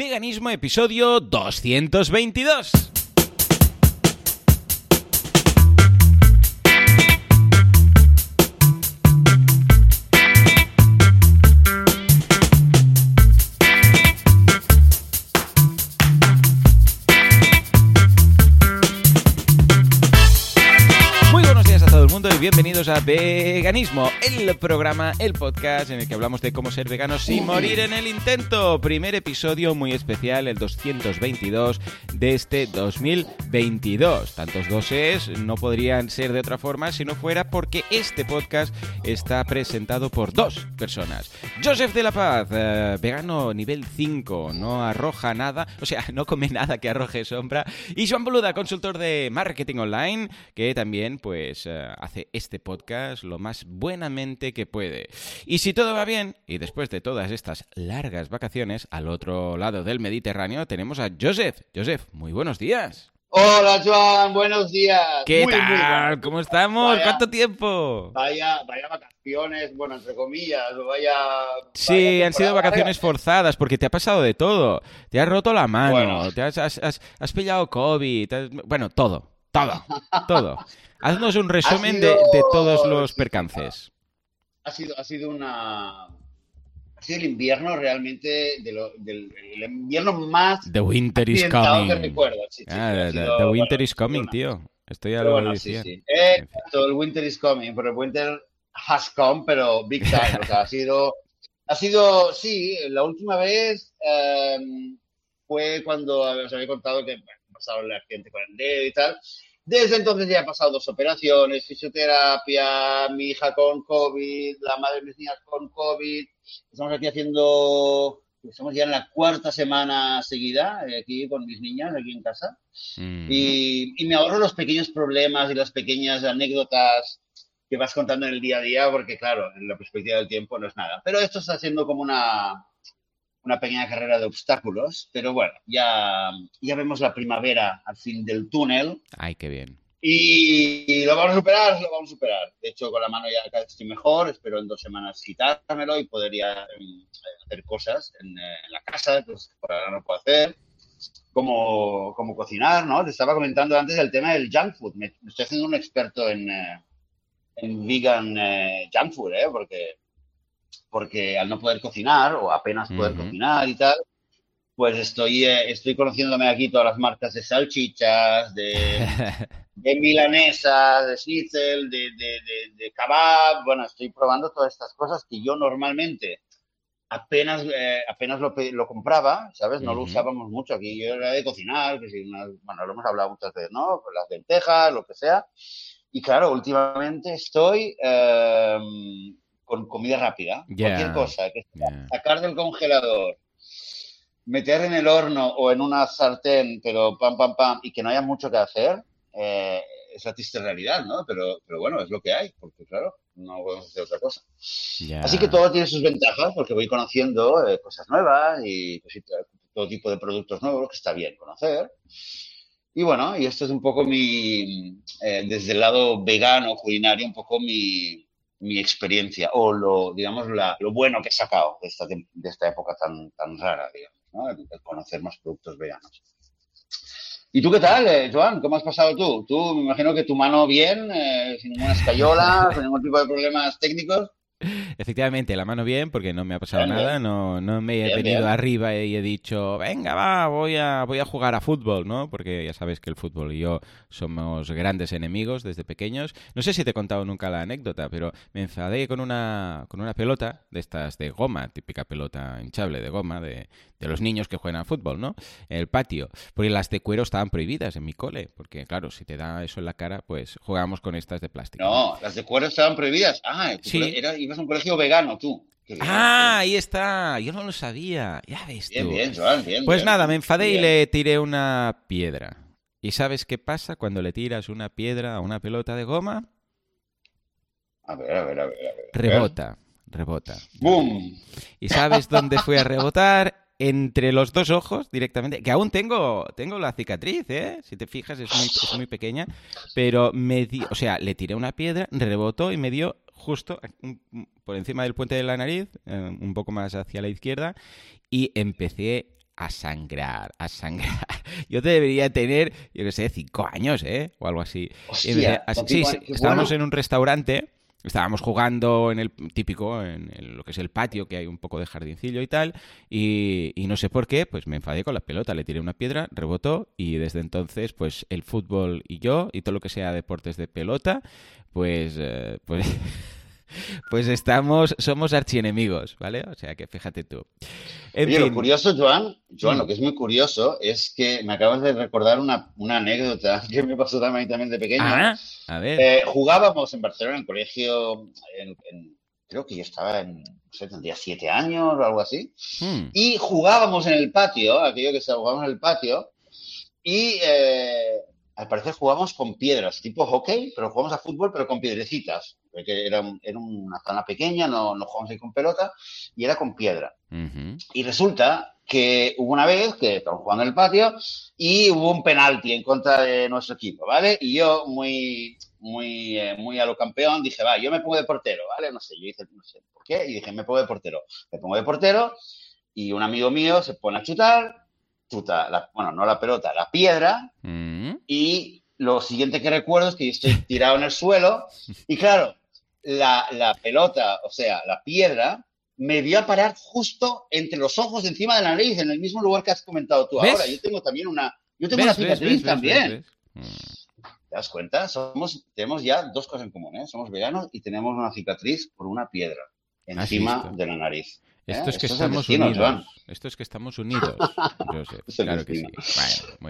Veganismo episodio 222. Bienvenidos a Veganismo, el programa, el podcast en el que hablamos de cómo ser veganos sin morir en el intento. Primer episodio muy especial, el 222 de este 2022. Tantos doses no podrían ser de otra forma si no fuera porque este podcast está presentado por dos personas. Joseph de la Paz, eh, vegano nivel 5, no arroja nada, o sea, no come nada que arroje sombra. Y Joan Boluda, consultor de marketing online, que también pues eh, hace este podcast lo más buenamente que puede. Y si todo va bien, y después de todas estas largas vacaciones, al otro lado del Mediterráneo tenemos a Joseph. Joseph, muy buenos días. Hola Joan, buenos días. ¿Qué Muy, muy tal? bueno. ¿Cómo estamos? Vaya. ¿Cuánto tiempo? Vaya, vaya vacaciones, bueno, entre comillas, vaya... Sí, vaya han sido vacaciones forzadas porque te ha pasado de todo. Te has roto la mano, Bueno. te has, has- has- has pillado COVID, has- bueno, todo, todo, todo. Haznos un resumen de, sido- de todos los percances. Ha sido, ha sido una... Ha sido el invierno realmente, de lo- del el invierno más The winter is que coming. recuerdo. Sí, Ah, sí, the, sido- the bueno, winter is ha sido coming, una- tío. Esto ya pero lo bueno, decía. sí, sí. Eh, exacto, el winter is coming, pero el winter has come, pero big time. O sea, ha sido, ha sido, sí, la última vez eh, fue cuando os había contado que bueno, ha pasado el accidente con el dedo y tal. Desde entonces ya he pasado dos operaciones, fisioterapia, mi hija con COVID, la madre de mis niñas con COVID. Estamos aquí haciendo, estamos ya en la cuarta semana seguida, eh, aquí con mis niñas, aquí en casa. Mm. Y, y me ahorro los pequeños problemas y las pequeñas anécdotas que vas contando en el día a día, porque claro, en la perspectiva del tiempo no es nada. Pero esto está siendo como una, una pequeña carrera de obstáculos, pero bueno, ya, ya vemos la primavera al fin del túnel Ay, qué bien. y, y lo vamos a superar, lo vamos a superar. De hecho, con la mano ya vez estoy mejor, espero en dos semanas quitármelo y poder ya em, hacer cosas en, eh, en la casa, pues por ahora no puedo hacer como, como cocinar, ¿no? Te estaba comentando antes el tema del junk food. Me, me estoy haciendo un experto en, eh, en vegan eh, junk food, ¿eh? Porque, porque al no poder cocinar o apenas poder Ujú. cocinar y tal, pues estoy, eh, estoy conociéndome aquí todas las marcas de salchichas, de, de milanesa, de schnitzel, de, de, de, kebab. Bueno, estoy probando todas estas cosas que yo normalmente apenas, eh, apenas lo, lo compraba, ¿sabes? No lo Ujú. usábamos mucho aquí. Yo era de cocinar, que si unas- bueno, lo hemos hablado muchas veces, ¿no? Pues las lentejas, lo que sea. Y claro, últimamente estoy eh, con comida rápida. Ya. Cualquier cosa, que Ya. sacar del congelador, meter en el horno o en una sartén, pero pam, pam, pam, y que no haya mucho que hacer, eh, es la triste realidad, ¿no? Pero, pero bueno, es lo que hay, porque claro, no podemos hacer otra cosa. Ya. Así que todo tiene sus ventajas, porque voy conociendo eh, cosas nuevas y cositas- todo tipo de productos nuevos que está bien conocer. Y bueno, y esto es un poco mi, eh, desde el lado vegano, culinario, un poco mi, mi experiencia o lo, digamos, la- lo bueno que he sacado de esta, de esta época tan, tan rara, digamos, ¿no? El conocer más productos veganos. ¿Y tú qué tal, eh, Joan? ¿Cómo has pasado tú? Tú, me imagino que tu mano bien, eh, sin ninguna escayola, sin ningún tipo de problemas técnicos. Efectivamente, la mano bien, porque no me ha pasado Bien, nada, no, no me he Bien, venido bien. arriba y he dicho, venga, va, voy a, voy a jugar a fútbol, ¿no? Porque ya sabes que el fútbol y yo somos grandes enemigos desde pequeños. No sé si te he contado nunca la anécdota, pero me enfadé con una, con una pelota de estas de goma, típica pelota hinchable de goma, de, de los niños que juegan al fútbol, ¿no? En el patio. Porque las de cuero estaban prohibidas en mi cole, porque claro, si te da eso en la cara, pues jugábamos con estas de plástico. No, las de cuero estaban prohibidas. Ah, Sí. era- ibas a un colegio vegano tú. Bien, Ah, ahí está. Yo no lo sabía. Ya ves Bien, tú. bien, Joan, bien. Pues bien. nada, me enfadé y le tiré una piedra. ¿Y sabes qué pasa cuando le tiras una piedra a una pelota de goma? A ver, a ver, a ver. a ver. Rebota, rebota. ¡Bum! ¿Y sabes dónde fue a rebotar? Entre los dos ojos directamente. Que aún tengo, tengo la cicatriz, ¿eh? Si te fijas, es muy, es muy pequeña. Pero me di, o sea, le tiré una piedra, rebotó y me dio justo por encima del puente de la nariz, eh, un poco más hacia la izquierda, y empecé a sangrar, a sangrar. Yo debería tener, yo qué sé, cinco años, ¿eh? O algo así. Hostia, sí, estábamos en un restaurante Estábamos jugando en el típico, en, lo que es el patio, que hay un poco de jardincillo y tal, y, no sé por qué, pues me enfadé con la pelota, le tiré una piedra, rebotó, y desde entonces, pues el fútbol y yo, y todo lo que sea deportes de pelota, pues, eh, pues pues estamos, somos archienemigos, ¿vale? O sea que fíjate tú. En lo curioso, Joan, Joan, lo que es muy curioso es que me acabas de recordar una, anécdota que me pasó también, también de pequeño. Ah, a ver. Eh, jugábamos en Barcelona, en colegio, creo que yo estaba en, no sé, tendría siete años o algo así, hmm. y jugábamos en el patio, aquello que se jugábamos en el patio, y eh, al parecer jugamos con piedras, tipo hockey, pero jugamos a fútbol, pero con piedrecitas. Porque era, una zona pequeña, no, no jugamos ahí con pelota, y era con piedra. Y resulta que hubo una vez que estábamos jugando en el patio y hubo un penalti en contra de nuestro equipo, ¿vale? Y yo, muy, muy, eh, muy a lo campeón, dije, va, yo me pongo de portero, ¿vale? No sé, yo dije, no sé por qué, y dije, me pongo de portero. Me pongo de portero y un amigo mío se pone a chutar, chuta, bueno, no la pelota, la piedra, mm. y lo siguiente que recuerdo es que yo estoy tirado en el suelo, y claro, la, la pelota, o sea, la piedra, me vio a parar justo entre los ojos, encima de la nariz, en el mismo lugar que has comentado tú ahora. Yo tengo también una, yo tengo una cicatriz también. ¿Te das cuenta? Somos, tenemos ya dos cosas en común, ¿eh? Somos veganos y tenemos una cicatriz por una piedra encima de la nariz. Esto es que estamos unidos. Esto es que estamos unidos. claro que sí.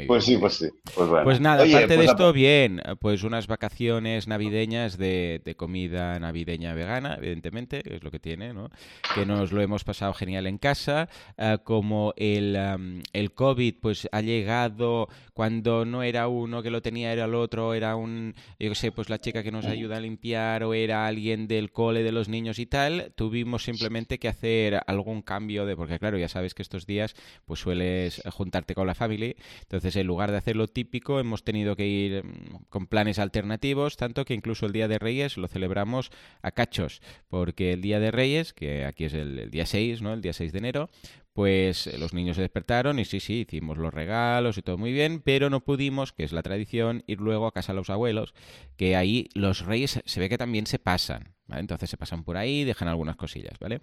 Pues sí, pues sí. Pues, pues nada, aparte de pues esto, bien, pues unas vacaciones navideñas de, comida navideña vegana, evidentemente, es lo que tiene, ¿no? Que nos lo hemos pasado genial en casa. Ah, como el, el COVID, pues ha llegado cuando no era uno que lo tenía, era el otro, era un, yo qué sé, pues la chica que nos ayuda a limpiar o era alguien del cole de los niños y tal, tuvimos simplemente que hacer algún cambio de, porque claro, ya sabes que estos días pues sueles juntarte con la familia, entonces en lugar de hacer lo típico hemos tenido que ir mm, con planes alternativos, tanto que incluso el Día de Reyes lo celebramos a cachos, porque el Día de Reyes, que aquí es el, el día 6, ¿no? El día 6 de enero, pues eh, los niños se despertaron y sí, sí, hicimos los regalos y todo muy bien, pero no pudimos, que es la tradición, ir luego a casa de los abuelos, que ahí los reyes se ve que también se pasan, ¿vale? Entonces se pasan por ahí, dejan algunas cosillas, ¿vale?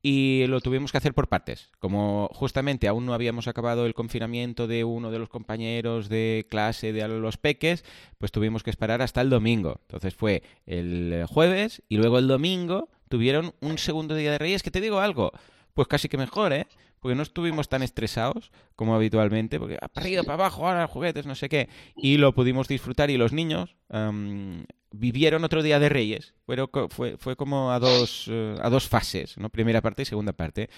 Y lo tuvimos que hacer por partes. Como justamente aún no habíamos acabado el confinamiento de uno de los compañeros de clase de los peques, pues tuvimos que esperar hasta el domingo. Entonces fue el jueves y luego el domingo tuvieron un segundo día de reyes, que te digo algo pues casi que mejor, ¿eh? Porque no estuvimos tan estresados como habitualmente, porque para arriba, para abajo, ahora juguetes, no sé qué. Y lo pudimos disfrutar y los niños vivieron otro día de Reyes. Fue, fue, fue como a dos, eh, a dos fases, ¿no? Primera parte y segunda parte.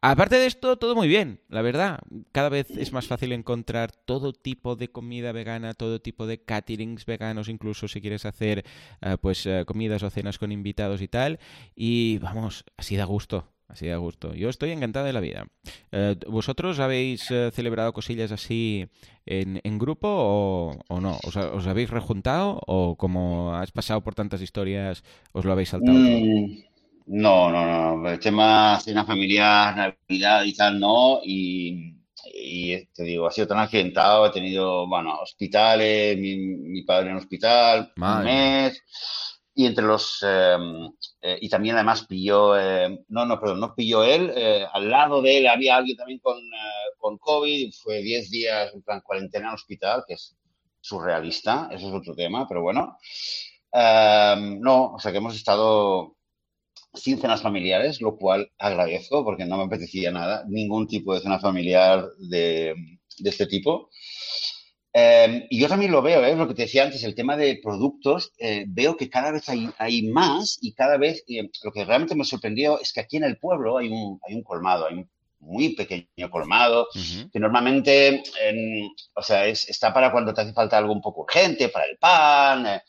Aparte de esto, todo muy bien, la verdad. Cada vez es más fácil encontrar todo tipo de comida vegana, todo tipo de caterings veganos, incluso si quieres hacer eh, pues eh, comidas o cenas con invitados y tal. Y vamos, así da gusto así de gusto. Yo estoy encantado de la vida. Eh, ¿Vosotros habéis eh, celebrado cosillas así en, en grupo o, no? ¿Os, habéis rejuntado o como has pasado por tantas historias os lo habéis saltado? Mm, no, no, no. El tema cena familiar, Navidad y tal, no. Y, te digo, ha sido tan accidentado. He tenido, bueno, hospitales, mi, padre en hospital, un mes y entre los em, eh, y también además pilló em, no no perdón no pilló él eh, al lado de él había alguien también con, eh, con covid fue 10 días en plan cuarentena en hospital que es surrealista eso es otro tema pero bueno. Em, no o sea que hemos estado sin cenas familiares lo cual agradezco porque no me apetecía nada ningún tipo de cena familiar de, de este tipo Em, y yo también lo veo, ¿eh? lo que te decía antes, el tema de productos, eh, veo que cada vez hay, hay más y cada vez, eh, lo que realmente me sorprendió es que aquí en el pueblo hay un, hay un colmado, hay un muy pequeño colmado, que normalmente, o sea, es, está para cuando te hace falta algo un poco urgente, para el pan, eh,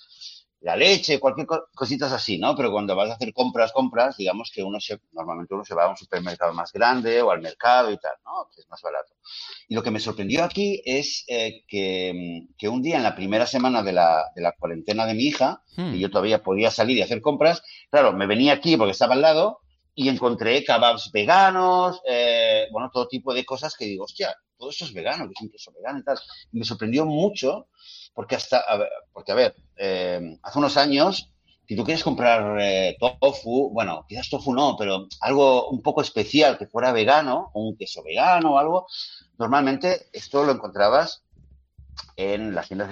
la leche, cualquier cositas así, ¿no? Pero cuando vas a hacer compras, compras, digamos que uno se, normalmente uno se va a un supermercado más grande o al mercado y tal, ¿no? Que es más barato. Y lo que me sorprendió aquí es eh, que, que, un día en la primera semana de la, de la cuarentena de mi hija, hmm. y yo todavía podía salir y hacer compras, claro, me venía aquí porque estaba al lado y encontré kebabs veganos, eh, bueno, todo tipo de cosas que digo, hostia, todo eso es vegano, que es un queso vegano y tal. Y me sorprendió mucho porque hasta, a ver, porque a ver, eh, hace unos años, si tú quieres comprar eh, tofu, bueno, quizás tofu no, pero algo un poco especial que fuera vegano, un queso vegano o algo, normalmente esto lo encontrabas en las tiendas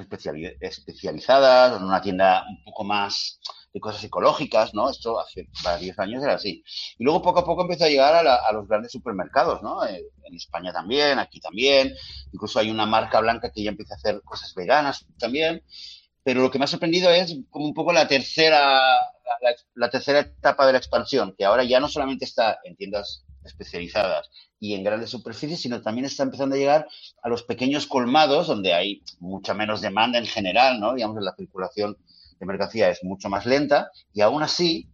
especializadas en una tienda un poco más de cosas ecológicas, ¿no? Esto hace varios años era así. Y luego poco a poco empezó a llegar a, los grandes supermercados, ¿no? Eh, en España también, aquí también. Incluso hay una marca blanca que ya empieza a hacer cosas veganas también. Pero lo que me ha sorprendido es como un poco la tercera, la, tercera etapa de la expansión, que ahora ya no solamente está en tiendas especializadas y en grandes superficies, sino también está empezando a llegar a los pequeños colmados, donde hay mucha menos demanda en general, ¿no? Digamos, en la circulación de mercancía es mucho más lenta y aún así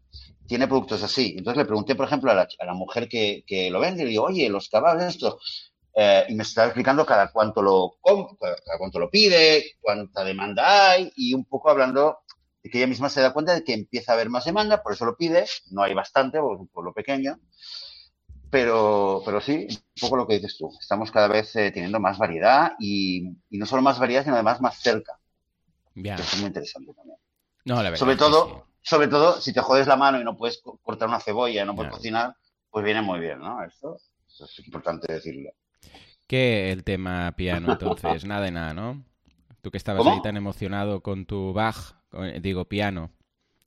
tiene productos así. Entonces le pregunté, por ejemplo, a la, mujer que, lo vende y le digo, oye, los caballos, esto. Eh, y me estaba explicando cada cuánto lo cada cuánto lo pide, cuánta demanda hay y un poco hablando de que ella misma se da cuenta de que empieza a haber más demanda, por eso lo pide. No hay bastante, porque es un pueblo pequeño. Pero, pero sí, un poco lo que dices tú. Estamos cada vez eh, teniendo más variedad y, no solo más variedad, sino además más cerca. es muy interesante también. No, la verdad. Sobre todo, sobre todo, si te jodes la mano y no puedes cortar una cebolla, no puedes cocinar, pues viene muy bien, ¿no? Esto, es importante decirlo. ¿Qué el tema piano, entonces? nada de nada, ¿no? Tú que estabas ahí tan emocionado con tu Bach, digo, piano,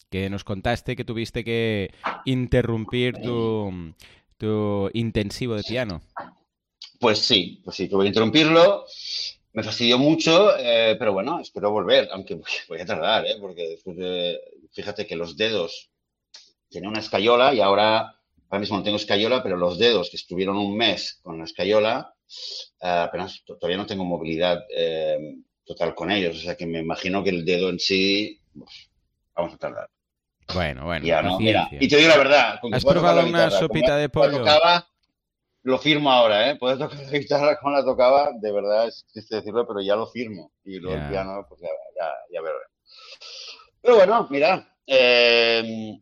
que nos contaste que tuviste que interrumpir tu, tu intensivo de piano. Pues sí, pues sí, tuve que interrumpirlo me fastidió mucho, eh, pero bueno, espero volver, aunque voy a tardar, ¿eh? porque después de, fíjate que los dedos, tenía una escayola y ahora, ahora mismo no tengo escayola, pero los dedos que estuvieron un mes con la escayola, eh, apenas todavía no tengo movilidad eh, total con ellos, o sea que me imagino que el dedo en sí, vamos a tardar. Bueno, bueno. Ya, no, mira, y te digo la verdad. ¿Has probado una sopita de pollo? Lo firmo ahora, ¿eh? Puedes tocar la guitarra como la tocaba, de verdad es triste decirlo, pero ya lo firmo. Y luego el piano, pues ya, ya, ya veré. Pero bueno, mira, eh,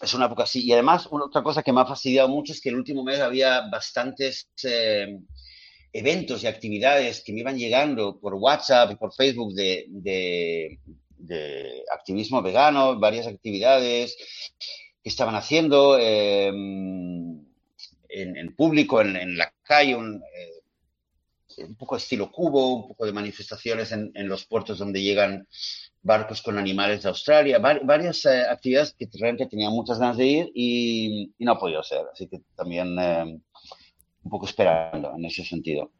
es una época así. Y además, una, otra cosa que me ha fastidiado mucho es que el último mes había bastantes eh, eventos y actividades que me iban llegando por WhatsApp y por Facebook de, de, de activismo vegano, varias actividades que estaban haciendo. Eh, en, público, en, la calle, eh, un, poco estilo cubo, un poco de manifestaciones en, los puertos donde llegan barcos con animales de Australia, varias eh, actividades que realmente tenía muchas ganas de ir y, no ha podido ser, así que también eh, un poco esperando en ese sentido.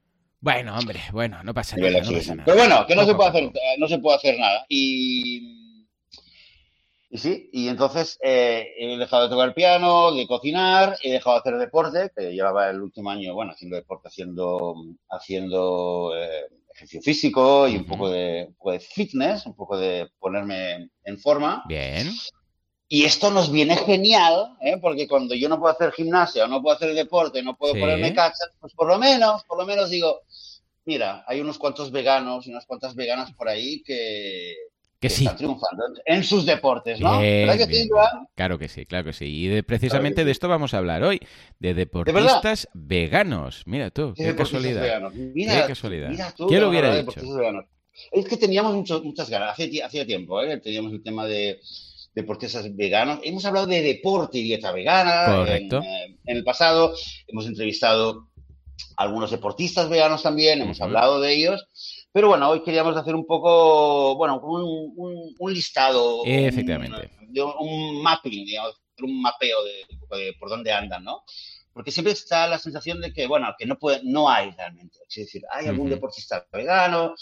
Bueno, hombre, bueno, no pasa, nada, Pero bueno, que no se puede hacer, no se puede hacer nada. Y y sí, y entonces eh, he dejado de tocar piano, de cocinar, he dejado de hacer deporte, que llevaba el último año, bueno, haciendo deporte, haciendo, haciendo eh, ejercicio físico y un, poco de, fitness, un poco de ponerme en forma. Bien. Y esto nos viene genial, ¿eh? porque cuando yo no puedo hacer gimnasia o no puedo hacer deporte, no puedo ponerme cachas, pues por lo menos, por lo menos digo, mira, hay unos cuantos veganos y unas cuantas veganas por ahí que, que, sí. triunfando en sus deportes, ¿no? ¿Verdad que sí, Claro que sí, claro que sí. Y precisamente de esto vamos a hablar hoy, de deportistas veganos. Mira tú, qué, casualidad. Mira, qué casualidad. Mira tú, ¿Quién lo hubiera dicho? Es que teníamos muchas ganas, hacía, tiempo, ¿eh? teníamos el tema de deportistas veganos. Hemos hablado de deporte y dieta vegana Correcto. En, eh, en, el pasado. Hemos entrevistado a algunos deportistas veganos también, hemos hablado de ellos. Pero bueno, hoy queríamos hacer un poco, bueno, un, un, listado. Efectivamente. Un, un, mapping, digamos, un mapeo de, por dónde andan, ¿no? Porque siempre está la sensación de que, bueno, que no, puede, no hay realmente. Es decir, hay algún deportista vegano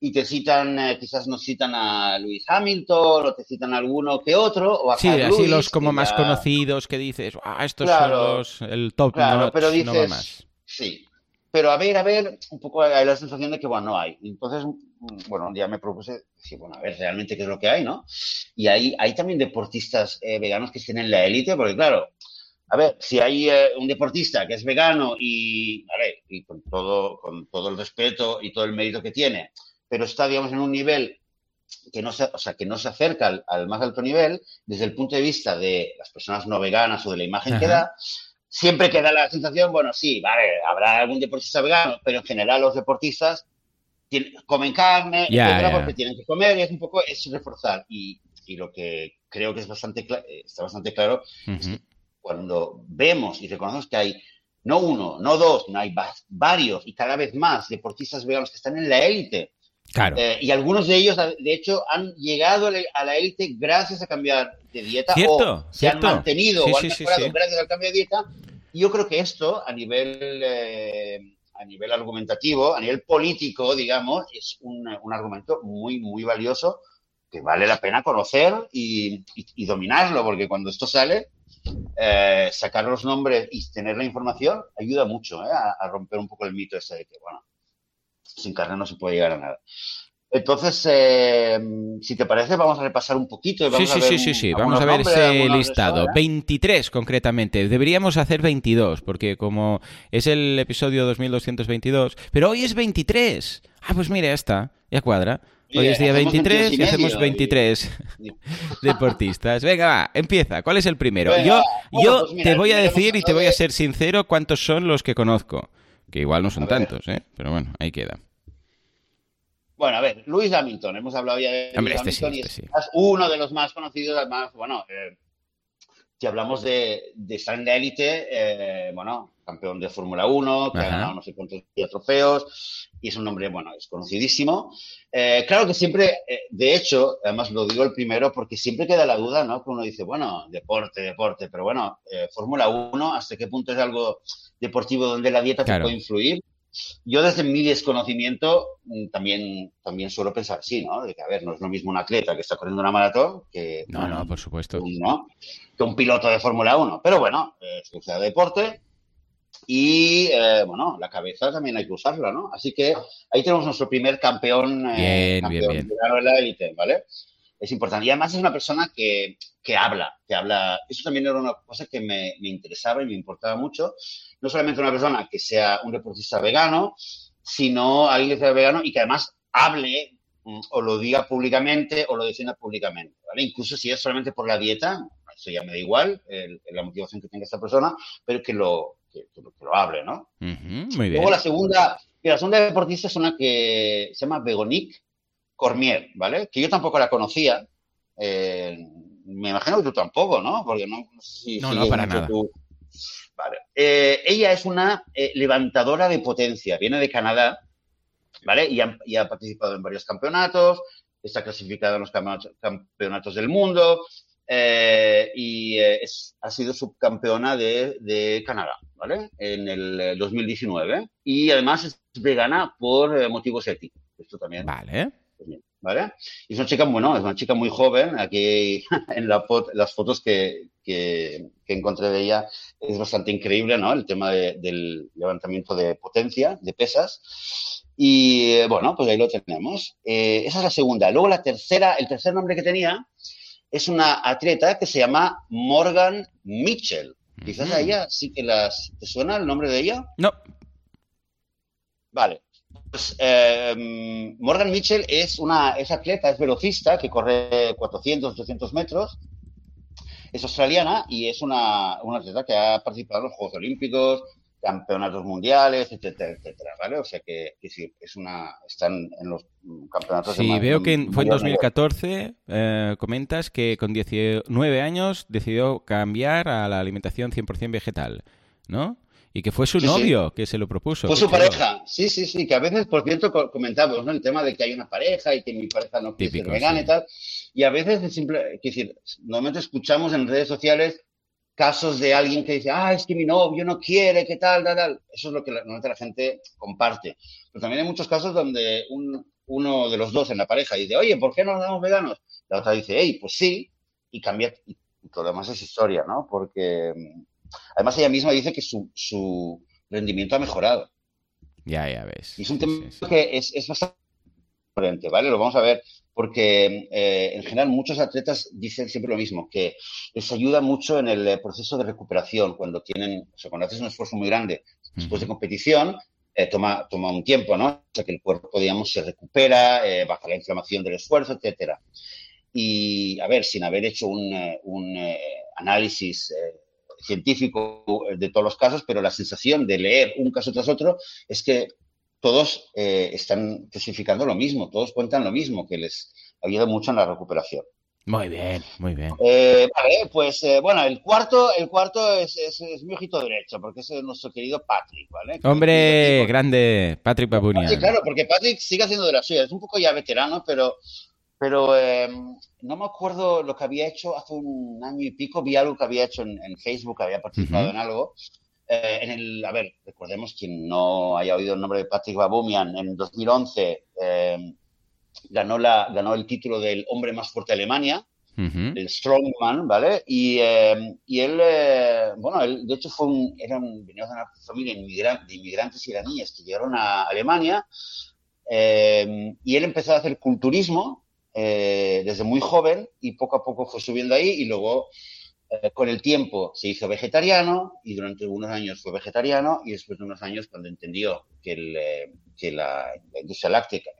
y te citan, eh, quizás nos citan a Luis Hamilton o te citan a alguno que otro. O a sí, así los como más conocidos que dices, ah, estos son los, el top claro, pero dices, más. Sí, pero a ver, a ver, un poco hay la sensación de que, bueno, no hay. Entonces, mm, bueno, un día me propuse decir, bueno, a ver realmente qué es lo que hay, ¿no? Y hay, hay también deportistas eh, veganos que estén en la élite, porque claro, a ver, si hay eh, un deportista que es vegano y, ver, y con todo, con todo el respeto y todo el mérito que tiene, pero está, digamos, en un nivel que no se, o sea, que no se acerca al, más alto nivel desde el punto de vista de las personas no veganas o de la imagen que da, siempre queda la sensación, bueno, sí, vale, habrá algún deportista vegano, pero en general los deportistas comen carne, porque tienen que comer y es un poco es reforzar. Y, y lo que creo que es bastante eh, está bastante claro es que cuando vemos y reconocemos que hay no uno, no dos, no hay varios y cada vez más deportistas veganos que están en la élite. Claro. Eh, y algunos de ellos, de hecho, han llegado a la élite gracias a cambiar de dieta o se han mantenido o han mejorado gracias al cambio de dieta. Y yo creo que esto, a nivel, eh, a nivel argumentativo, a nivel político, digamos, es un, un argumento muy, muy valioso que vale la pena conocer y, dominarlo, porque cuando esto sale, eh, sacar los nombres y tener la información ayuda mucho eh, a, romper un poco el mito ese de que, bueno, sin carne no se puede llegar a nada. Entonces, eh, si te parece, vamos a repasar un poquito. sí, sí, sí, sí, sí, Vamos a ver ese listado. 23 concretamente. Deberíamos hacer 22, porque como es el episodio 2222, pero hoy es 23. Ah, pues mira, ya está, ya cuadra. Hoy es día 23 y, hacemos 23 deportistas. Venga, va, empieza. ¿Cuál es el primero? yo yo pues te voy a decir y te voy a ser sincero cuántos son los que conozco. Que igual no son tantos, ¿eh? Pero bueno, ahí queda. Bueno, a ver, Luis Hamilton, hemos hablado ya de Hombre, este Hamilton este y es uno de los más conocidos, además, bueno, eh, si hablamos de, de élite, eh, bueno, campeón de Fórmula 1, que ha ganado no sé cuántos trofeos, y es un nombre, bueno, es conocidísimo. Eh, claro que siempre, eh, de hecho, además lo digo el primero, porque siempre queda la duda, ¿no? Que uno dice, bueno, deporte, deporte, pero bueno, Fórmula 1, ¿hasta qué punto es algo deportivo donde la dieta te puede influir? Yo desde mi desconocimiento mm, también, también suelo pensar sí, ¿no? De que, a ver, no es lo mismo un atleta que está corriendo una maratón que... No, no, por supuesto. Un, Que un piloto de Fórmula 1. Pero bueno, es un de deporte y, eh, bueno, la cabeza también hay que usarla, ¿no? Así que ahí tenemos nuestro primer campeón, eh, bien, bien, de la élite, ¿vale? Es importante. Y además es una persona que, que habla, que habla. Eso también era una cosa que me, me interesaba y me importaba mucho no solamente una persona que sea un deportista vegano, sino alguien que sea vegano y que además hable mm, o lo diga públicamente o lo defienda públicamente, ¿vale? Incluso si es solamente por la dieta, eso ya me da igual, la motivación que tenga esta persona, pero que lo, que, lo hable, ¿no? muy bien. Luego la segunda, la segunda deportista es una que se llama Begonique Cormier, ¿vale? Que yo tampoco la conocía. Eh, me imagino que tú tampoco, ¿no? Porque no, sé si no, no para nada. Vale. Eh, ella es una eh, levantadora de potencia, viene de Canadá, ¿vale? Y ha, participado en varios campeonatos, está clasificada en los campeonatos, del mundo eh, y ha sido subcampeona de, Canadá, ¿vale? En el 2019. Y además es vegana por motivos éticos. Esto también. Vale. ¿Vale? Y es una chica, bueno, es una chica muy joven. Aquí en la las fotos que, que, encontré de ella es bastante increíble, ¿no? El tema del levantamiento de potencia, de pesas. Y eh, bueno, pues ahí lo tenemos. Eh, esa es la segunda. Luego la tercera, el tercer nombre que tenía es una atleta que se llama Morgan Mitchell. Quizás a ella sí que las... ¿Te suena el nombre de ella? No. Vale. Pues, eh, Morgan Mitchell es una es atleta, es velocista que corre 400, 800 metros es australiana y es una, una atleta que ha participado en los Juegos Olímpicos, campeonatos mundiales, etcétera, etcétera, ¿vale? O sea que, sí, es una, están en los campeonatos. Sí, veo que fue en 2014, eh, comentas que con 19 años decidió cambiar a la alimentación 100% vegetal, ¿no? Y que fue su novio que se lo propuso. Fue su pareja, sí, sí, sí, que a veces, por cierto, comentamos, ¿no? El tema de que hay una pareja y que mi pareja no quiere ser vegana y tal. Y a veces es simple, es decir, normalmente escuchamos en redes sociales casos de alguien que dice, ah, es que mi novio no quiere, qué tal, tal, tal. Eso es lo que normalmente la gente comparte. Pero también hay muchos casos donde uno de los dos en la pareja dice, oye, ¿por qué no nos damos veganos? La otra dice, hey, pues sí, y cambia, y todo lo demás es historia, ¿no? Porque Además, ella misma dice que su, rendimiento ha mejorado. Ya, ya ves. Y es un tema que es, es, bastante diferente, ¿vale? Lo vamos a ver porque eh, en general muchos atletas dicen siempre lo mismo, que les ayuda mucho en el proceso de recuperación cuando tienen, o sea, cuando haces un esfuerzo muy grande después de competición, eh, toma, toma un tiempo, ¿no? O sea, que el cuerpo, digamos, se recupera, eh, baja la inflamación del esfuerzo, etcétera. Y, a ver, sin haber hecho un, eh, un análisis científico de todos los casos, pero la sensación de leer un caso tras otro es que todos están testificando lo mismo, todos cuentan lo mismo, que les ayuda mucho en la recuperación. Muy bien, muy bien. Eh, vale, pues eh, bueno, el cuarto, el cuarto es, es, mi ojito derecho, porque es nuestro querido Patrick, ¿vale? Hombre, grande, Patrick Babunian. Sí, claro, porque Patrick sigue haciendo de la suya, es un poco ya veterano, pero, pero eh, no me acuerdo lo que había hecho hace un año y pico, vi algo que había hecho en, Facebook, había participado en algo. En el, a ver, recordemos quien no haya oído el nombre de Patrick Babumian, en 2011 ganó, la, ganó el título del hombre más fuerte de Alemania, el Strongman, ¿vale? Y, eh, y él, eh, bueno, él de hecho fue un, era un, venía de una familia de inmigrantes iraníes que llegaron a Alemania eh, y él empezó a hacer culturismo desde muy joven y poco a poco fue subiendo ahí y luego eh, con el tiempo se hizo vegetariano y durante unos años fue vegetariano y después de unos años cuando entendió que, eh, la, industria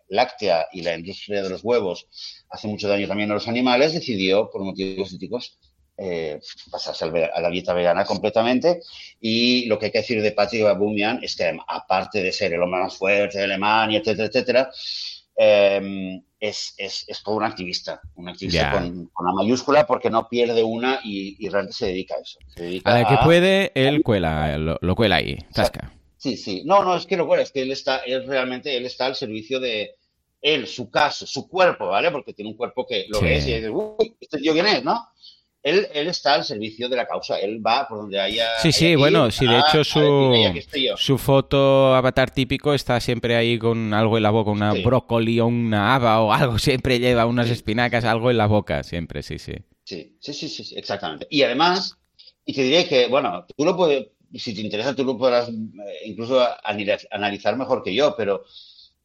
láctea, y la industria de los huevos hace mucho daño también a los animales, decidió por motivos éticos eh, pasarse a la dieta vegana completamente. Y lo que hay que decir de Patrick Babumian es que aparte de ser el hombre más fuerte de Alemania, etcétera, etcétera, Em, es, es, es, todo un activista, un activista con, con, una mayúscula porque no pierde una y, realmente se dedica a eso. a la que puede, él cuela, lo, cuela ahí, tasca. Sí, sí. No, no, es que lo cuela, es que él está, él realmente, él está al servicio de él, su caso, su cuerpo, ¿vale? Porque tiene un cuerpo que lo ves y dices, uy, ¿este tío quién es, no? Él, él, está al servicio de la causa, él va por donde haya... Sí, sí, bueno, sí, de hecho su, su foto avatar típico está siempre ahí con algo en la boca, una brócoli o una haba o algo, siempre lleva unas espinacas, algo en la boca, siempre, sí, sí. Sí, sí, sí, sí, exactamente. Y además, y te diré que, bueno, tú lo puedes, si te interesa, tú lo podrás eh, incluso analizar mejor que yo, pero...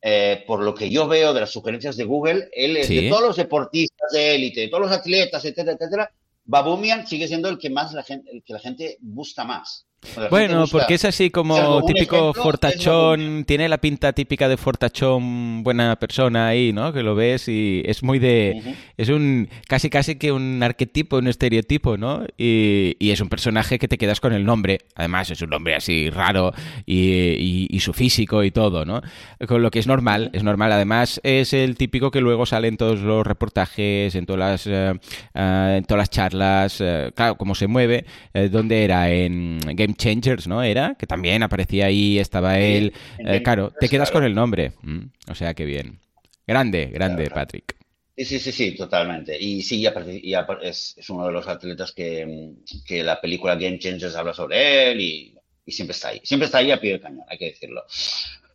Eh, por lo que yo veo de las sugerencias de Google, él es de todos los deportistas de élite, de todos los atletas, etcétera, etcétera, Babumian sigue siendo el que más la gente, el que la gente gusta más. Bueno, porque es así como típico fortachón, tiene la pinta típica de fortachón, buena persona ahí, ¿no? Que lo ves y es muy de... Es un casi casi que un arquetipo, un estereotipo, ¿no? Y, es un personaje que te quedas con el nombre. Además, es un nombre así raro y, su físico y todo, ¿no? Con lo que es normal, es normal. Además, es el típico que luego sale en todos los reportajes, en todas las, eh, eh, en todas las charlas, eh, claro, cómo se mueve, ¿dónde era? En Game Changers, ¿no? Era, que también aparecía ahí, estaba él. Eh, claro, te quedas con el nombre. Mm, o sea, que bien. Grande, grande, Patrick. Sí, sí, sí, sí, totalmente. Y sí, es, es, uno de los atletas que, que, la película Game Changers habla sobre él y, siempre está ahí. Siempre está ahí a pie cañón, hay que decirlo.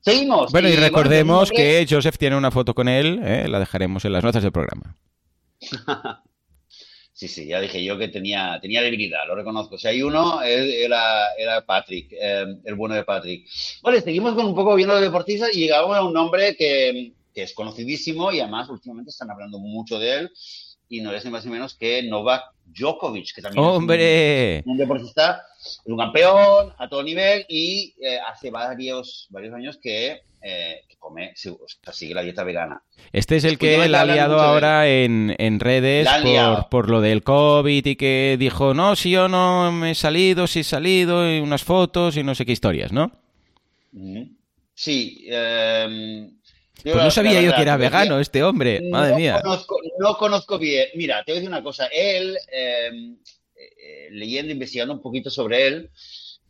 Seguimos. Bueno, y, recordemos que Joseph tiene una foto con él, ¿eh? la dejaremos en las notas del programa. Sí, sí, ya dije yo que tenía, tenía debilidad, lo reconozco. Si hay uno, era, era Patrick, eh, el bueno de Patrick. Vale, seguimos con un poco viendo de deportistas y llegamos a un nombre que, es conocidísimo y además últimamente están hablando mucho de él y no es ni más ni menos que Novak Djokovic, que también ¡Hombre! es un, deportista, es un campeón a todo nivel y eh, hace varios, varios años que eh, que come, sigue la dieta vegana. Este es el que él ha liado ahora en, redes por, lo del COVID y que dijo, no, si yo no me he salido, si he salido, y unas fotos y no sé qué historias, ¿no? Sí. Em, pues no sabía yo que era vegano este hombre, madre mía. no conozco bien. Mira, te voy a decir una cosa. Él, em, eh, leyendo, investigando un poquito sobre él,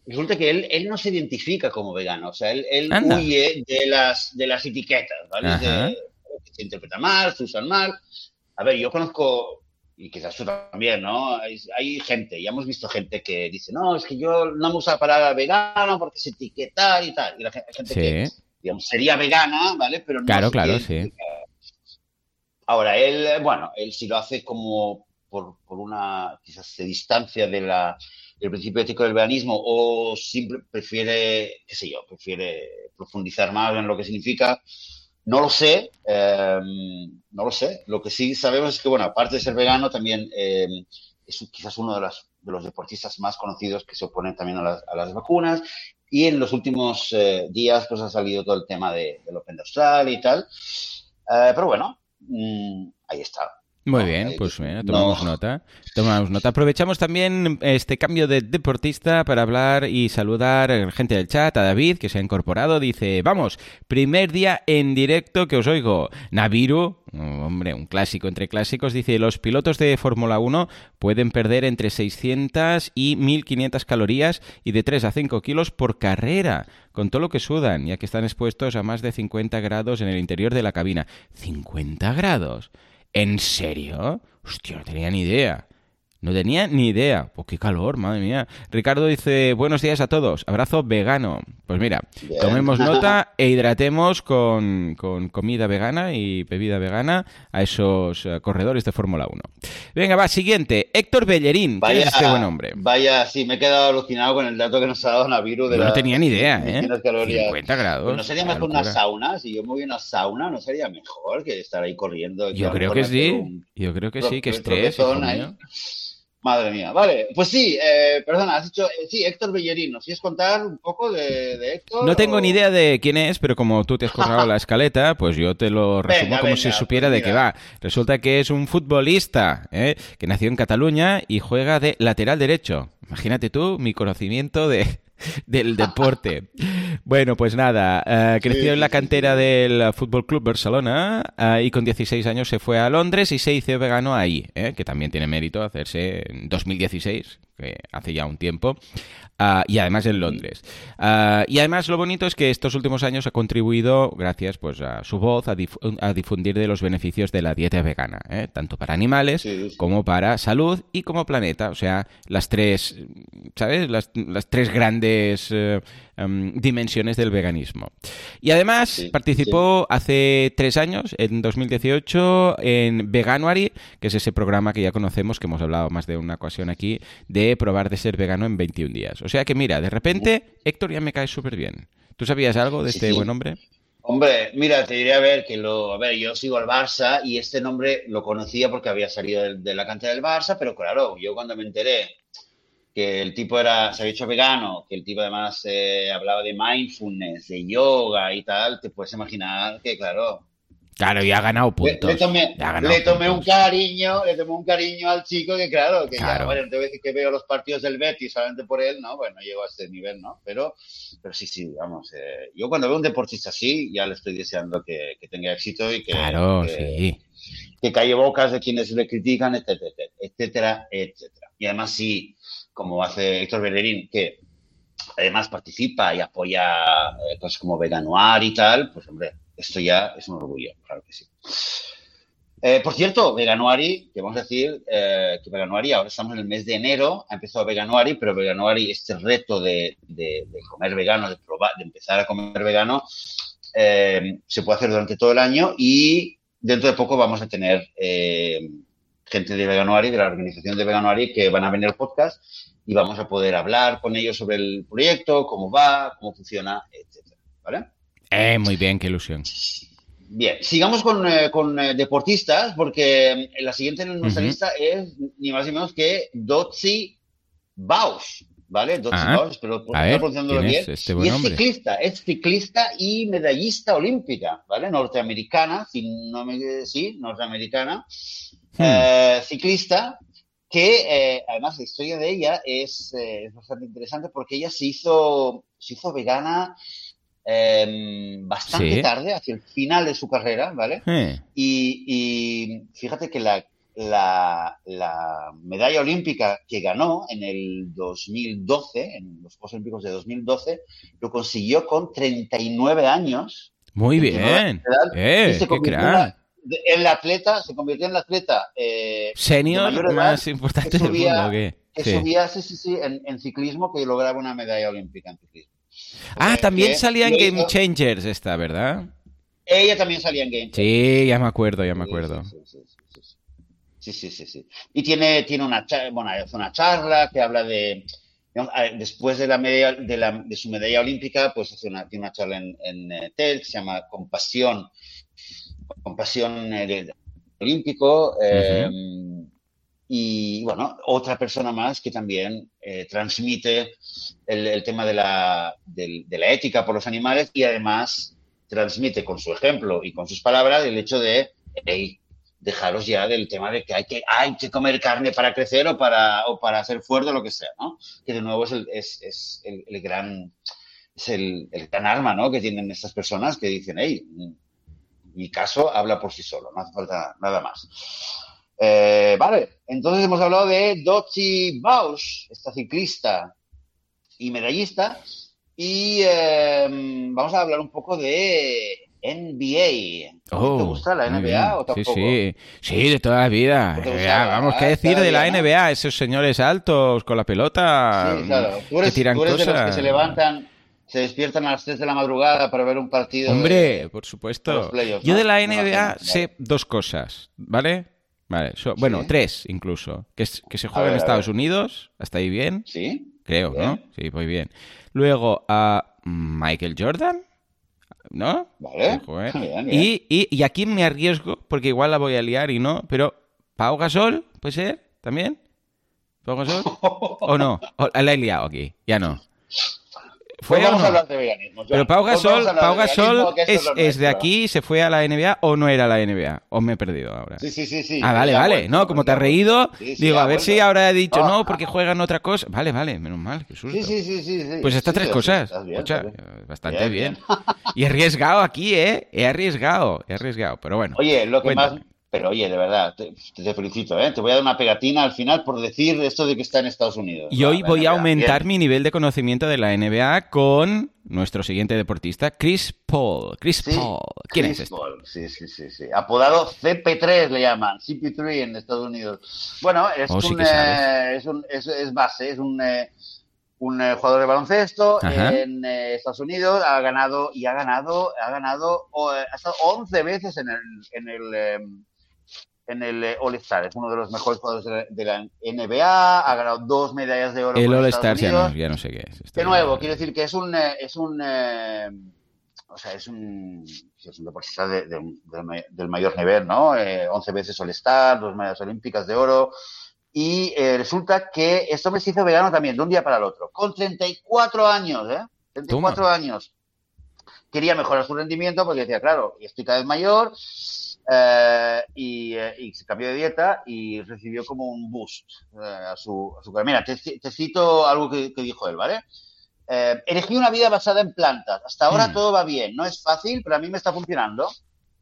resulta que él, él no se identifica como vegano, o sea, él, él huye de las, de las etiquetas, ¿vale? se interpreta mal, se usan mal. A ver, yo conozco, y quizás tú también, ¿no? Hay, gente, ya hemos visto gente que dice, no, es que yo no me uso para vegano porque se etiqueta y tal. Y la gente que, digamos, sería vegana, ¿vale? Pero no Claro, claro, sí. Ahora, él, bueno, él sí lo hace como por, por una, quizás se distancia de la el principio ético del veganismo o simple, prefiere, qué sé yo, prefiere profundizar más en lo que significa. No lo sé, em, no lo sé. Lo que sí sabemos es que, bueno, aparte de ser vegano, también em, es quizás uno de de los deportistas más conocidos que se oponen también a las, vacunas. Y en los últimos eh, días pues ha salido todo el tema de, del Open de y tal. Eh, pero bueno, mm, ahí está. Muy bien, pues mira, tomamos nota. Tomamos nota. Aprovechamos también este cambio de deportista para hablar y saludar a la gente del chat, a David, que se ha incorporado. Dice, vamos, primer día en directo que os oigo. Naviru, hombre, un clásico entre clásicos, dice, los pilotos de Fórmula 1 pueden perder entre 600 y 1500 calorías y de 3 a 5 kilos por carrera, con todo lo que sudan, ya que están expuestos a más de 50 grados en el interior de la cabina. ¿50 grados? ¿En serio? Hostia, no tenía ni idea. No tenía ni idea. Pues qué calor, madre mía. Ricardo dice, buenos días a todos. Abrazo vegano. Pues mira, tomemos nota e hidratemos con, comida vegana y bebida vegana a esos eh, corredores de Fórmula 1. Venga, va, siguiente. Héctor Bellerín. Vaya, ¿Qué es este buen hombre? Vaya, sí, me he quedado alucinado con el dato que nos ha dado Naviru de No tenía ni idea, ¿eh? 50 grados. Pues ¿No sería mejor una sauna? Si yo me voy a una sauna, ¿no sería mejor que estar ahí corriendo? Yo creo que sí. Yo creo que sí, que estrés. Madre mía, vale. Pues sí, eh, perdona, has dicho, eh, sí, Héctor Bellerino. ¿quieres contar un poco de, Héctor? No tengo ni idea de quién es, pero como tú te has corrado la escaleta, pues yo te lo resumo como si supiera pues de qué va. Resulta que es un futbolista ¿eh? que nació en Cataluña y juega de lateral derecho. Imagínate tú mi conocimiento de, del deporte. Bueno, pues nada, eh, creció en la cantera del Fútbol Club Barcelona eh, y con 16 años se fue a Londres y se hizo vegano ahí, eh, que también tiene mérito hacerse en 2016, que hace ya un tiempo. Ah, y además en Londres. Ah, y además lo bonito es que estos últimos años ha contribuido, gracias pues a su voz, a, difundir de los beneficios de la dieta vegana, ¿eh? tanto para animales como para salud y como planeta. O sea, las tres, ¿sabes? Las, tres grandes eh, em, dimensiones del veganismo. Y además participó hace tres años, en 2018, en Veganuary, que es ese programa que ya conocemos, que hemos hablado más de una ocasión aquí, de probar de ser vegano en 21 días. O sea que mira, de repente Héctor ya me cae súper bien. ¿Tú sabías algo de este buen hombre? Hombre, mira, te diría a ver que lo, a ver, yo sigo al Barça y este nombre lo conocía porque había salido de, la cantera del Barça, pero claro, yo cuando me enteré que el tipo era, se había hecho vegano, que el tipo además eh, hablaba de mindfulness, de yoga y tal, te puedes imaginar que, claro, Claro, y ha ganado puntos. Le, tomé, le tomé un cariño, le tomé un cariño al chico que claro, que ya, bueno, decir que veo los partidos del Betis solamente por él, ¿no? Bueno, llego a este nivel, ¿no? Pero, pero sí, sí, vamos, eh, yo cuando veo un deportista así, ya le estoy deseando que, tenga éxito y que, claro, sí. que calle bocas de quienes le critican, etcétera, etcétera, etcétera. Y además sí, como hace Héctor Bellerín, que además participa y apoya eh, cosas como Veganuar y tal, pues hombre, esto ya es un orgullo, claro que sí. Eh, por cierto, Veganuari, que vamos a decir eh, que Veganuari, ahora estamos en el mes de enero, ha empezado Veganuari, pero Veganuari, este reto de, comer vegano, de probar, de empezar a comer vegano, se puede hacer durante todo el año y dentro de poco vamos a tener gente de Veganuari, de la organización de Veganuari, que van a venir al podcast y vamos a poder hablar con ellos sobre el proyecto, cómo va, cómo funciona, etcétera. ¿Vale? Eh, muy bien, qué ilusión. Bien, sigamos con, eh, eh, deportistas, porque la siguiente en nuestra lista es ni más ni menos que Dotzi Bausch, ¿vale? Dotzi ah, Bausch, espero pronunciándolo bien. Este y es ciclista, es ciclista y medallista olímpica, ¿vale? Norteamericana, si no me, sí, norteamericana, hmm. ciclista, que además la historia de ella es, es, bastante interesante porque ella se hizo, se hizo vegana Em, bastante tarde, hacia el final de su carrera, ¿vale? Y, fíjate que la, la, medalla olímpica que ganó en el 2012, en los Juegos Olímpicos de 2012, lo consiguió con 39 años. Muy bien. Eh, en la atleta, se convirtió en la atleta eh, senior más importante del mundo. Que subía, sí, sí, sí, en, en, ciclismo que lograba una medalla olímpica en ciclismo. Ah, también salía en Game Changers esta, ¿verdad? Ella también salía en Game Changers. Sí, ya me acuerdo, ya me acuerdo. Sí, sí, sí, sí. Y tiene, tiene una, bueno, una charla que habla de, después de, la media, de, la, de, su medalla olímpica, pues hace una, tiene una charla en, en eh, TED que se llama Compasión, Compasión eh, olímpico. Eh, y bueno, otra persona más que también eh, transmite el, tema de la, de, la, ética por los animales y además transmite con su ejemplo y con sus palabras el hecho de, dejaros ya del tema de que hay que, hay que comer carne para crecer o para, o para ser fuerte o lo que sea, ¿no? Que de nuevo es el, es, es el, gran, es el, el, gran arma, ¿no? Que tienen estas personas que dicen, hey, mi caso habla por sí solo, no hace falta nada más. Eh, vale, entonces hemos hablado de Dochi Bausch, esta ciclista y medallista, y em, vamos a hablar un poco de NBA. ¿Te oh, gusta la NBA o tampoco? Sí, sí, sí, de toda la vida. vamos, ¿qué decir de la NBA? Esos señores altos con la pelota sí, claro. ¿Tú eres, que tiran cosas. De los que se levantan se despiertan a las 3 de la madrugada para ver un partido. Hombre, por supuesto. Yo de la NBA sé dos cosas, ¿vale? Vale, bueno, tres incluso. Que, que se juega en Estados Unidos, hasta ahí bien. Sí. Creo, ¿no? Sí, muy bien. Luego a Michael Jordan, ¿no? Vale. Y, y, y, aquí me arriesgo, porque igual la voy a liar y no, pero Pau Gasol, ¿puede ser? ¿También? ¿Pau Gasol? ¿O no? la he liado aquí, ya no. Vamos a hablar de veganismo. Pero Pau pues Gasol, es, de aquí, se fue a la NBA o no era la NBA. O me he perdido ahora. Sí, sí, sí. sí ah, vale, vale. no, como te has reído, digo, a ver si ahora he dicho no, porque juegan otra cosa. Vale, vale, menos mal, qué susto. Sí, sí, sí. sí, Pues estas tres cosas. bastante bien. Y he arriesgado aquí, ¿eh? He arriesgado, he arriesgado. Pero bueno. Oye, lo que más pero oye, de verdad, te, felicito, ¿eh? Te voy a dar una pegatina al final por decir esto de que está en Estados Unidos. Y hoy voy a aumentar mi nivel de conocimiento de la NBA con nuestro siguiente deportista, Chris Paul. Chris Paul. ¿Quién es este? Paul. Sí, sí, sí, sí. Apodado CP3 le llaman, CP3 en Estados Unidos. Bueno, es, oh, un, eh, es, un, es, base, es un, eh, un eh, jugador de baloncesto en Estados Unidos, ha ganado y ha ganado, ha ganado, ha estado 11 veces en el, en el em, en el eh, All-Star. Es uno de los mejores jugadores de la, NBA, ha ganado dos medallas de oro. El All-Star ya no, ya no sé qué es. De nuevo, quiero decir que es un... Eh, es un eh, o sea, es un, es un deportista de, del mayor nivel, ¿no? 11 veces All-Star, dos medallas olímpicas de oro. Y resulta que esto me se hizo vegano también, de un día para el otro, con 34 años, ¿eh? 34 años. Quería mejorar su rendimiento porque decía, claro, estoy cada vez mayor, eh, eh, y, se cambió de dieta y recibió como un boost eh, a, su, a su Mira, te, cito algo que, dijo él, ¿vale? elegí una vida basada en plantas. Hasta ahora mm. todo va bien. No es fácil, pero a mí me está funcionando.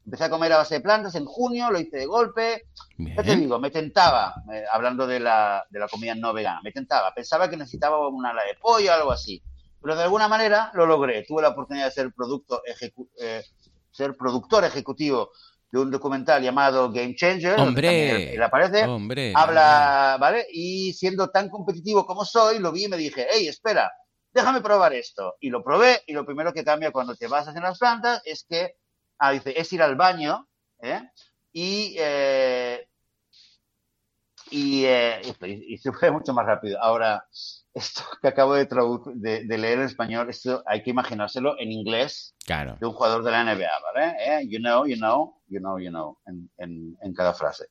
Empecé a comer a base de plantas en junio, lo hice de golpe. ¿Qué te digo? Me tentaba, hablando de la, de la comida no vegana, me tentaba. Pensaba que necesitaba una ala de pollo o algo así. Pero de alguna manera lo logré. Tuve la oportunidad de ser, producto ser productor ejecutivo de un documental llamado Game Changer. Hombre, él aparece, hombre, habla, ¿vale? Y siendo tan competitivo como soy, lo vi y me dije, hey, espera, déjame probar esto. Y lo probé y lo primero que cambia cuando te vas hacer las plantas es que, ah, dice, es ir al baño, ¿eh? Y, eh, y, eh, y, se fue mucho más rápido. Ahora, esto que acabo de, de, leer en español, esto hay que imaginárselo en inglés claro. de un jugador de la NBA, ¿vale? ¿Eh? You know, you know, you know, you know, en, en, cada frase.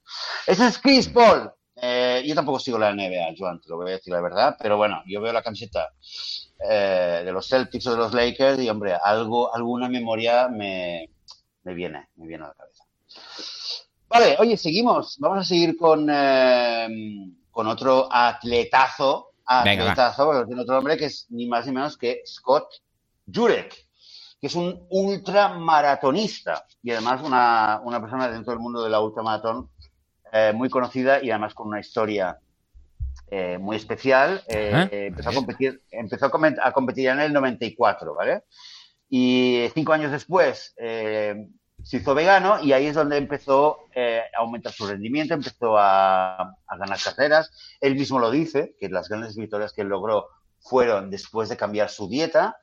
Ese es Chris Paul. Eh, yo tampoco sigo la NBA, Joan, te lo voy a decir la verdad, pero bueno, yo veo la camiseta eh, de los Celtics o de los Lakers y, hombre, algo, alguna memoria me, me viene, me viene a la cabeza. Vale, oye, seguimos. Vamos a seguir con, con otro atletazo Ah, Venga, tiene otro nombre que es ni más ni menos que Scott Jurek, que es un ultramaratonista y además una, una persona dentro del mundo de la ultramaratón eh, muy conocida y además con una historia eh, muy especial. Eh, empezó, a competir, empezó a, competir en el 94, ¿vale? Y cinco años después se hizo vegano y ahí es donde empezó eh, a aumentar su rendimiento, empezó a, ganar carreras. Él mismo lo dice, que las grandes victorias que él logró fueron después de cambiar su dieta,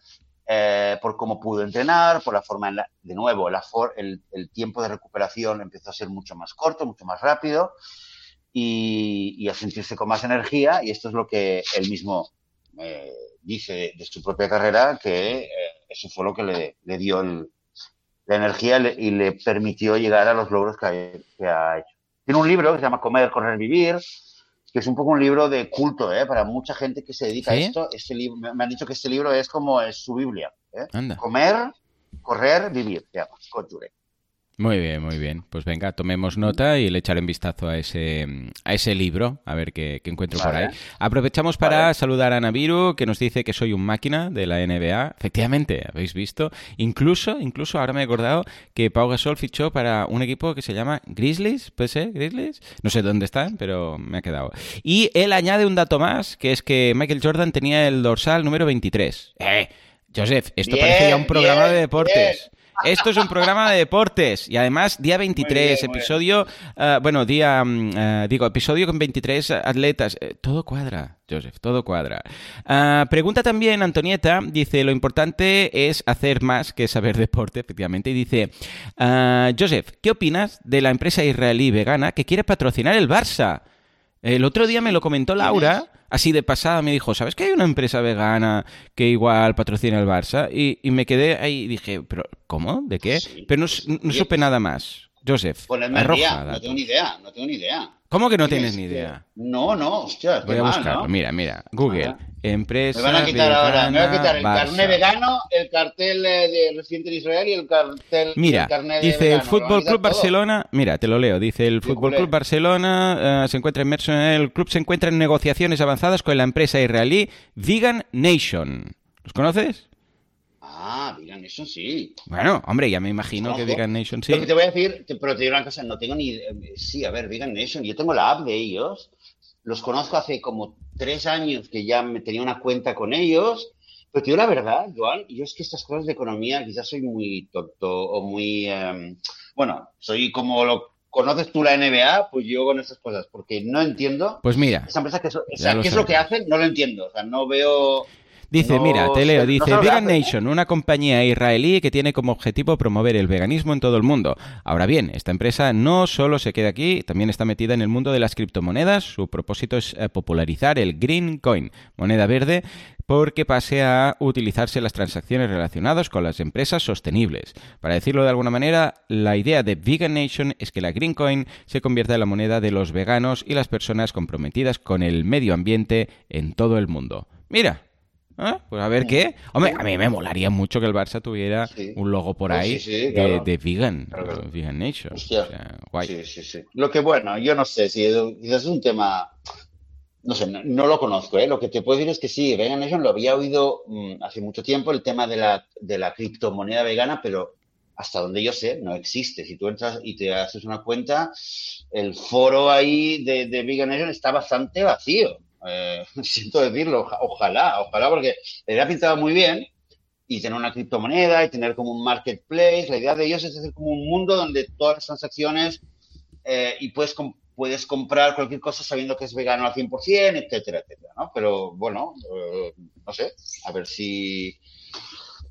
eh, por cómo pudo entrenar, por la forma, de nuevo, la el, tiempo de recuperación empezó a ser mucho más corto, mucho más rápido y, a sentirse con más energía. Y esto es lo que él mismo eh, dice de, su propia carrera, que eso fue lo que le dio el, la energía y le permitió llegar a los logros que ha, hecho. Tiene un libro que se llama Comer, Correr, Vivir, que es un poco un libro de culto, ¿eh? Para mucha gente que se dedica a esto, este libro, me han dicho que este libro es como es su Biblia. ¿eh? Comer, correr, vivir, se llama, muy bien, muy bien. Pues venga, tomemos nota y le echaré un vistazo a ese, a ese libro, a ver qué, encuentro por ahí. Aprovechamos para saludar a Naviru, que nos dice que soy un máquina de la NBA. Efectivamente, habéis visto. Incluso, incluso ahora me he acordado que Pau Gasol fichó para un equipo que se llama Grizzlies, ¿puede ser? ¿Grizzlies? No sé dónde están, pero me ha quedado. Y él añade un dato más, que es que Michael Jordan tenía el dorsal número 23. ¡Eh! Joseph, esto parece ya un programa de deportes. Esto es un programa de deportes y además día 23, episodio, eh, bueno, día, mm, eh, digo, episodio con 23 atletas. Eh, todo cuadra, Joseph, todo cuadra. pregunta también Antonieta, dice, lo importante es hacer más que saber deporte, efectivamente, y dice, Joseph, ¿qué opinas de la empresa israelí vegana que quiere patrocinar el Barça? El otro día me lo comentó Laura, así de pasada, me dijo, ¿sabes que hay una empresa vegana que igual patrocina el Barça? Y, me quedé ahí y dije, ¿pero cómo? ¿De qué? Pero no, supe nada más. Joseph, arroja, no tengo ni idea, no tengo ni idea. ¿Cómo que no tienes ni idea? No, no, hostia. Voy a buscarlo. Mira, mira. Google. Empresa. Me van a quitar ahora. Me van a quitar el carnet vegano, el cartel eh, de residente de Israel y el cartel. Mira, dice el Fútbol Club Barcelona. Mira, te lo leo. Dice el Fútbol Club Barcelona eh, se encuentra inmerso en el club se encuentra en negociaciones avanzadas con la empresa israelí Vegan Nation. ¿Los conoces? Ah, Vegan Nation sí. Bueno, hombre, ya me imagino que Vegan Nation sí. Lo que te voy a decir, pero te digo una cosa, no tengo ni... Sí, a ver, Vegan Nation, yo tengo la app de ellos, los conozco hace como tres años que ya me tenía una cuenta con ellos, pero te digo la verdad, Joan, yo es que estas cosas de economía quizás soy muy tonto o muy... Em, bueno, soy como lo conoces tú la NBA, pues yo con esas cosas, porque no entiendo. Pues mira. Esa empresa, que, ¿qué es lo que hacen? No lo entiendo. O sea, no veo. Dice, mira, te leo, dice Vegan Nation, una compañía israelí que tiene como objetivo promover el veganismo en todo el mundo. Ahora bien, esta empresa no solo se queda aquí, también está metida en el mundo de las criptomonedas. Su propósito es eh, popularizar el Green Coin, moneda verde, porque pase a utilizarse las transacciones relacionadas con las empresas sostenibles. Para decirlo de alguna manera, la idea de Vegan Nation es que la Green Coin se convierta en la moneda de los veganos y las personas comprometidas con el medio ambiente en todo el mundo. Mira, ¿Ah? Pues a ver qué. Hombre, a mí me molaría mucho que el Barça tuviera un logo por pues ahí de, de, vegan, vegan nation. O sea, guay. Sí, sí, sí. Lo que bueno, yo no sé si es un tema. No sé, no, lo conozco, ¿eh? Lo que te puedo decir es que sí, Vegan Nation lo había oído mm, hace mucho tiempo, el tema de la, de la criptomoneda vegana, pero hasta donde yo sé, no existe. Si tú entras y te haces una cuenta, el foro ahí de, de Vegan Nation está bastante vacío. Eh, siento decirlo, ojalá, ojalá, porque le había pintado muy bien y tener una criptomoneda y tener como un marketplace. La idea de ellos es hacer como un mundo donde todas las transacciones eh, y puedes, puedes comprar cualquier cosa sabiendo que es vegano al 100%, etcétera, etcétera, ¿no? Pero bueno, eh, no sé, a ver si,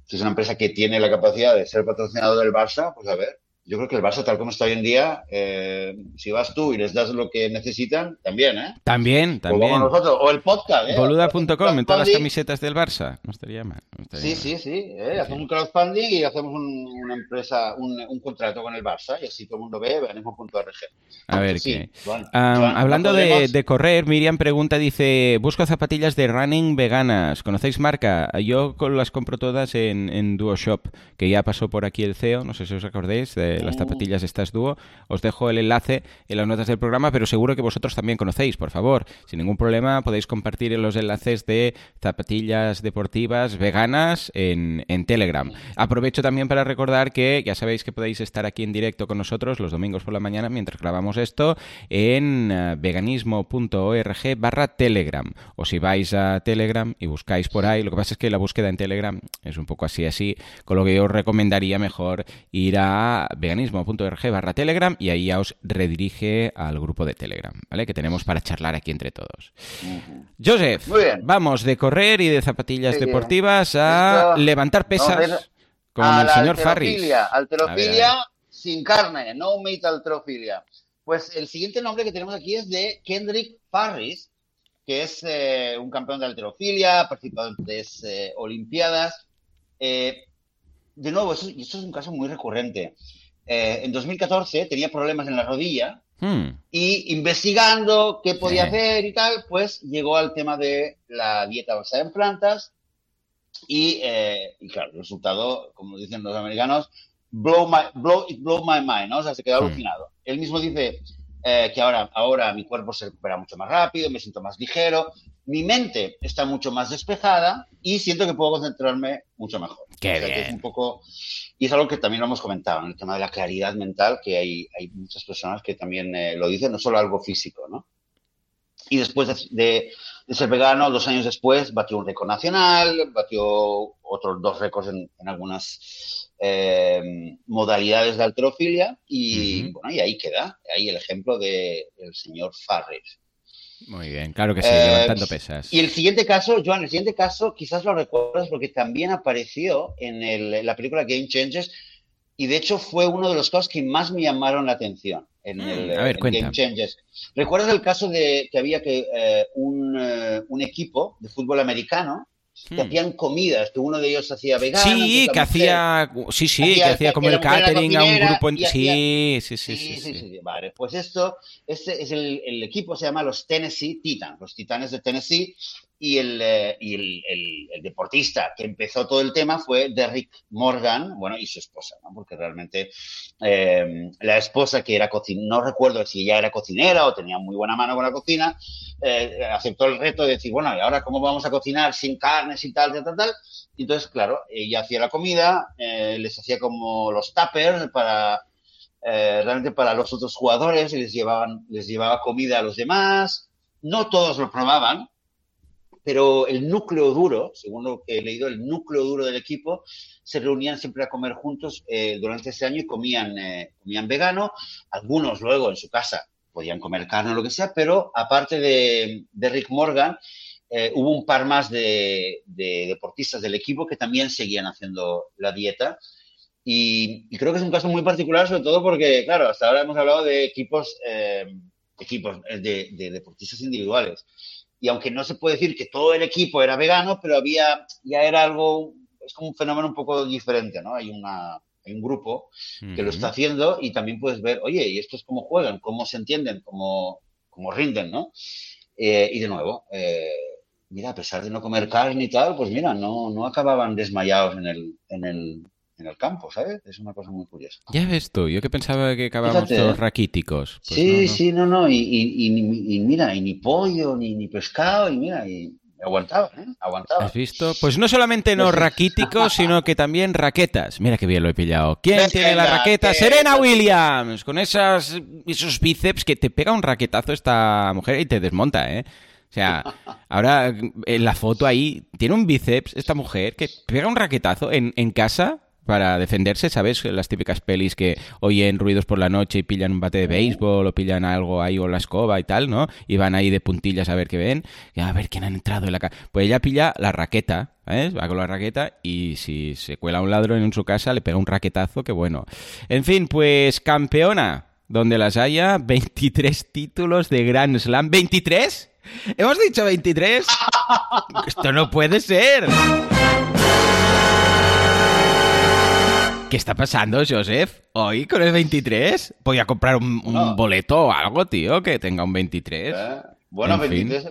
si es una empresa que tiene la capacidad de ser patrocinador del Barça, pues a ver yo creo que el Barça, tal como está hoy en día, eh, si vas tú y les das lo que necesitan, también, ¿eh? También, también. O nosotros, o el podcast, ¿eh? Boluda.com, en todas las camisetas del Barça. No estaría mal. sí, sí, sí, ¿eh? Hacemos un crowdfunding y hacemos una empresa, un, contrato con el Barça y así todo el mundo ve veganismo.org. A ver, ¿qué? hablando de, correr, Miriam pregunta, dice, busco zapatillas de running veganas. ¿Conocéis marca? Yo las compro todas en, en DuoShop, que ya pasó por aquí el CEO, no sé si os acordáis, de las zapatillas estas dúo. Os dejo el enlace en las notas del programa, pero seguro que vosotros también conocéis, por favor. Sin ningún problema podéis compartir los enlaces de zapatillas deportivas veganas en, Telegram. Aprovecho también para recordar que ya sabéis que podéis estar aquí en directo con nosotros los domingos por la mañana mientras grabamos esto en eh, veganismo.org barra Telegram. O si vais a Telegram y buscáis por ahí, lo que pasa es que la búsqueda en Telegram es un poco así así, con lo que yo os recomendaría mejor ir a veganismo.org barra Telegram y ahí ya os redirige al grupo de Telegram, ¿vale? Que tenemos para charlar aquí entre todos. Joseph, vamos de correr y de zapatillas deportivas a levantar pesas con el señor Farris. Alterofilia sin carne, no meat alterofilia. Pues el siguiente nombre que tenemos aquí es de Kendrick Farris, que es eh, un campeón de alterofilia, ha participado en tres eh, Olimpiadas. Eh, de nuevo, esto, esto, es un caso muy recurrente. Eh, en 2014 tenía problemas en la rodilla Hmm. Y investigando qué podía hacer y tal, pues llegó al tema de la dieta basada en plantas. Y, eh, claro, el resultado, como dicen los americanos, blow my, blow, it blow my mind, ¿no? O sea, se quedó hmm. alucinado. Él mismo dice eh, que ahora, ahora mi cuerpo se recupera mucho más rápido, me siento más ligero, mi mente está mucho más despejada y siento que puedo concentrarme mucho mejor. Qué bien. es un poco, y es algo que también lo hemos comentado, en el tema de la claridad mental, que hay, hay muchas personas que también eh, lo dicen, no solo algo físico, ¿no? Y después de, ser vegano, dos años después, batió un récord nacional, batió otros dos récords en, algunas eh, modalidades de alterofilia y, bueno, y ahí queda, ahí el ejemplo del señor Farris. Muy bien, claro que sí, eh, levantando pesas. Y el siguiente caso, Joan, el siguiente caso quizás lo recuerdas porque también apareció en, la película Game Changers y de hecho fue uno de los casos que más me llamaron la atención en, mm, el, Game Changers. ¿Recuerdas el caso de que había que eh, un, eh, un equipo de fútbol americano que hmm. hacían comidas, que uno de ellos hacía vegano. Sí, que hacía, sí, sí, que hacía como el catering a un grupo. sí, sí, sí, sí, sí, Vale, pues esto, este es el, el, equipo, se llama los Tennessee Titans, los Titanes de Tennessee, y, el, eh, y el, el, deportista que empezó todo el tema fue Derrick Morgan, bueno, y su esposa, ¿no? Porque realmente eh, la esposa que era cocinera, no recuerdo si ella era cocinera o tenía muy buena mano con la cocina, eh, aceptó el reto de decir, bueno, ¿y ahora cómo vamos a cocinar sin carne, sin tal, tal, tal, tal? Y entonces, claro, ella hacía la comida, les hacía como los tuppers para... realmente para los otros jugadores y les llevaban les llevaba comida a los demás no todos lo probaban pero el núcleo duro, según lo que he leído, el núcleo duro del equipo, se reunían siempre a comer juntos eh, durante ese año y comían, eh, comían vegano. Algunos luego en su casa podían comer carne o lo que sea, pero aparte de, Rick Morgan, eh, hubo un par más de, deportistas del equipo que también seguían haciendo la dieta. Y, creo que es un caso muy particular, sobre todo porque, claro, hasta ahora hemos hablado de equipos, equipos de, de deportistas individuales y aunque no se puede decir que todo el equipo era vegano, pero había, ya era algo, es como un fenómeno un poco diferente, ¿no? Hay, una, un grupo que lo está haciendo y también puedes ver, oye, ¿y estos cómo juegan? ¿Cómo se entienden? ¿Cómo, cómo rinden? ¿no? Eh, y de nuevo, eh, mira, a pesar de no comer carne y tal, pues mira, no, no acababan desmayados en el, en el, en el campo, ¿sabes? Es una cosa muy curiosa. Ya ves tú, yo que pensaba que acabábamos todos ¿eh? raquíticos. Pues sí, sí, no, no, y, mira, y ni pollo, ni, ni pescado, y mira, y aguantaba, ¿eh? Aguantaba. ¿Has visto? Pues no solamente no raquíticos, sino que también raquetas. Mira qué bien lo he pillado. ¿Quién tiene la raqueta? Serena Williams, con esas, esos bíceps que te pega un raquetazo esta mujer y te desmonta, ¿eh? O sea, ahora en la foto ahí tiene un bíceps esta mujer que pega un raquetazo en, en casa para defenderse, ¿sabes? Las típicas pelis que oyen ruidos por la noche y pillan un bate de béisbol o pillan algo ahí o la escoba y tal, ¿no? Y van ahí de puntillas a ver qué ven, y a ver quién ha entrado en la casa. Pues ella pilla la raqueta, ¿sabes? Va con la raqueta y si se cuela un ladrón en su casa le pega un raquetazo, que bueno. En fin, pues campeona, donde las haya, 23 títulos de Grand Slam. ¿23? ¿Hemos dicho 23? Esto no puede ser. ¿Qué está pasando, Joseph? Hoy con el 23 voy a comprar un, boleto o algo, tío, que tenga un 23. Eh, bueno, 23,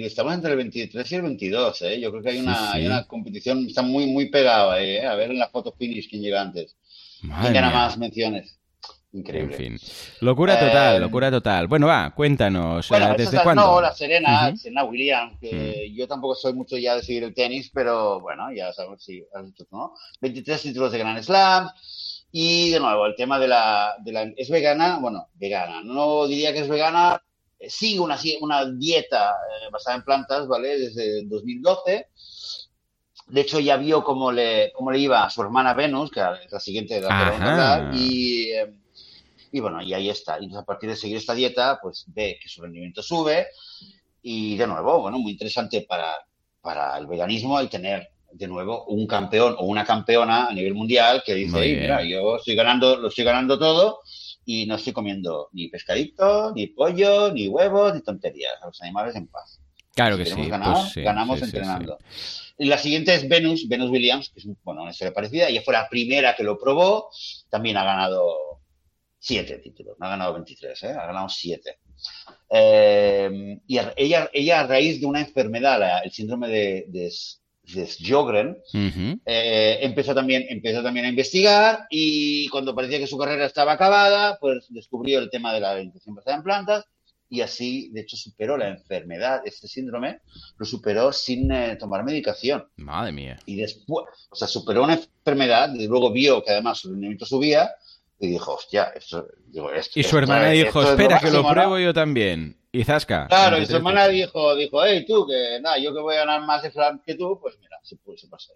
estamos entre el 23 y el 22, ¿eh? Yo creo que hay una, competición, está muy, muy pegado ahí, ¿eh? A ver en la foto finish quién llega antes. ¿Quién gana más menciones? Increíble. En fin. Locura total, eh, locura total. Bueno, va, cuéntanos. Eh, ¿Desde cuándo? No, la Serena, Serena Williams, que mm. yo tampoco soy mucho ya de seguir el tenis, pero bueno, ya sabemos si has visto, ¿no? 23 títulos de Grand Slam. Y de nuevo, el tema de la, de la. ¿Es vegana? Bueno, vegana. No diría que es vegana. Eh, sigue una, una dieta basada en plantas, ¿vale? Desde 2012. De hecho, ya vio cómo le, cómo le iba a su hermana Venus, que es la siguiente de la y y bueno, y ahí está. Y a partir de seguir esta dieta, pues ve que su rendimiento sube. Y de nuevo, bueno, muy interesante para, para el veganismo el tener de nuevo un campeón o una campeona a nivel mundial que dice, mira, yo estoy ganando, lo estoy ganando todo y no estoy comiendo ni pescadito, ni pollo, ni huevos, ni tonterías. A los animales en paz. Claro que sí, pues ganamos entrenando. y la siguiente es Venus, Venus Williams, que es bueno, una historia parecida. Ella fue la primera que lo probó. También ha ganado siete títulos, no ha ganado 23, ¿eh? ha ganado siete. Eh, y ella, ella a raíz de una enfermedad, el síndrome de, de, Sjogren, eh, empezó, también, empezó también a investigar y cuando parecía que su carrera estaba acabada, pues descubrió el tema de la alimentación basada en plantas y así, de hecho, superó la enfermedad, este síndrome, lo superó sin eh, tomar medicación. Madre mía. Y después, o sea, superó una enfermedad y luego vio que además su rendimiento subía y dijo, hostia, esto, digo, esto, Y su hermana dijo, espera, que lo pruebo yo también. Y Zasca. Claro, y su hermana dijo, dijo, hey, tú, que nada, yo que voy a ganar más de Fran que tú, pues mira, se, se pasa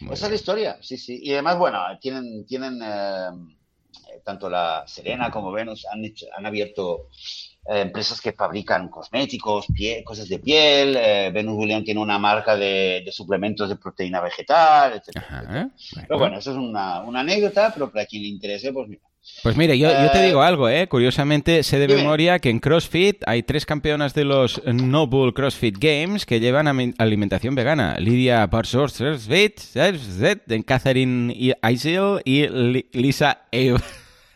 Esa es la historia, sí, sí. Y además, bueno, tienen, tienen eh, tanto la Serena como Venus han, han abierto eh, empresas que fabrican cosméticos, cosas de piel. Eh, Venus Williams tiene una marca de, suplementos de proteína vegetal, etc. Pero bueno, eso es una, anécdota, pero para quien le interese, pues mira. Pues mire, yo, te digo eh, algo, ¿eh? Curiosamente, sé de memoria que en CrossFit hay tres campeonas de los Noble CrossFit Games que llevan alimentación vegana. Lidia Parsors-Svit, Catherine Isil y Lisa Eve.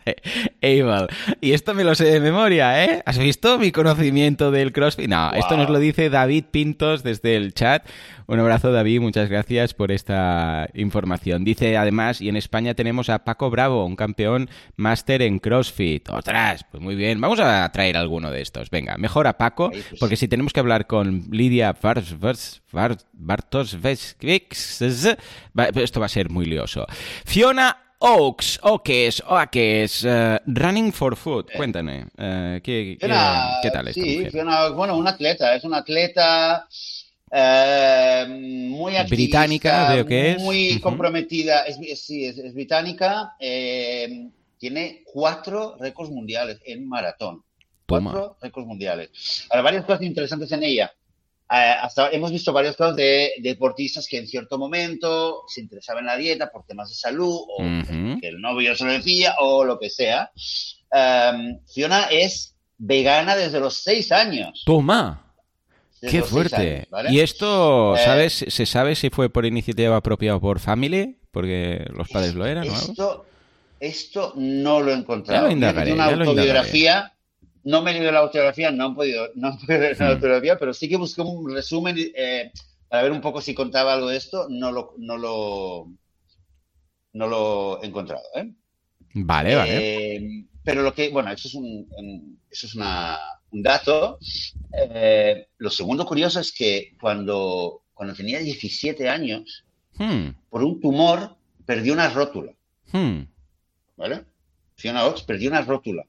Y esto me lo sé de memoria, ¿eh? ¿Has visto mi conocimiento del CrossFit? No, esto nos lo dice David Pintos desde el chat. Un abrazo, David. Muchas gracias por esta información. Dice además, y en España tenemos a Paco Bravo, un campeón máster en CrossFit. ¡Otras! Pues muy bien. Vamos a traer alguno de estos. Venga, mejor a Paco, pues porque si tenemos que hablar con Lidia Bartos esto va a ser muy lioso. Fiona Oaks, Oaks, Oaks, uh, Running for Food. Eh. Cuéntame, uh, ¿qué, qué, ¿qué, tal Sí, Fiona, bueno, un atleta, es una atleta eh, muy activista, británica, veo que es. Muy comprometida, es, sí, es, es británica. Eh, tiene cuatro récords mundiales en maratón. Cuatro récords mundiales. Ahora, varias cosas interesantes en ella. Eh, hasta hemos visto varios casos de, deportistas que en cierto momento se interesaban en la dieta por temas de salud o que el novio se lo decía o lo que sea. Em, Fiona es vegana desde los seis años. Toma. Qué fuerte. ¿Y esto, eh, sabes, se sabe si fue por iniciativa propia o por family? Porque los padres lo eran, ¿no? Esto, no lo he encontrado. Ya lo una autobiografía no me he leído la autografía, no he podido, no he leer la hmm. autografía, pero sí que busqué un resumen eh, para ver un poco si contaba algo de esto. No lo, no lo, no lo he encontrado. ¿eh? Vale, vale. Eh, pero lo que, bueno, eso es un, eso es un dato. lo segundo curioso es que cuando, cuando tenía 17 años, hmm. por un tumor, perdió una rótula. Hmm. ¿Vale? Fiona Ox perdió una rótula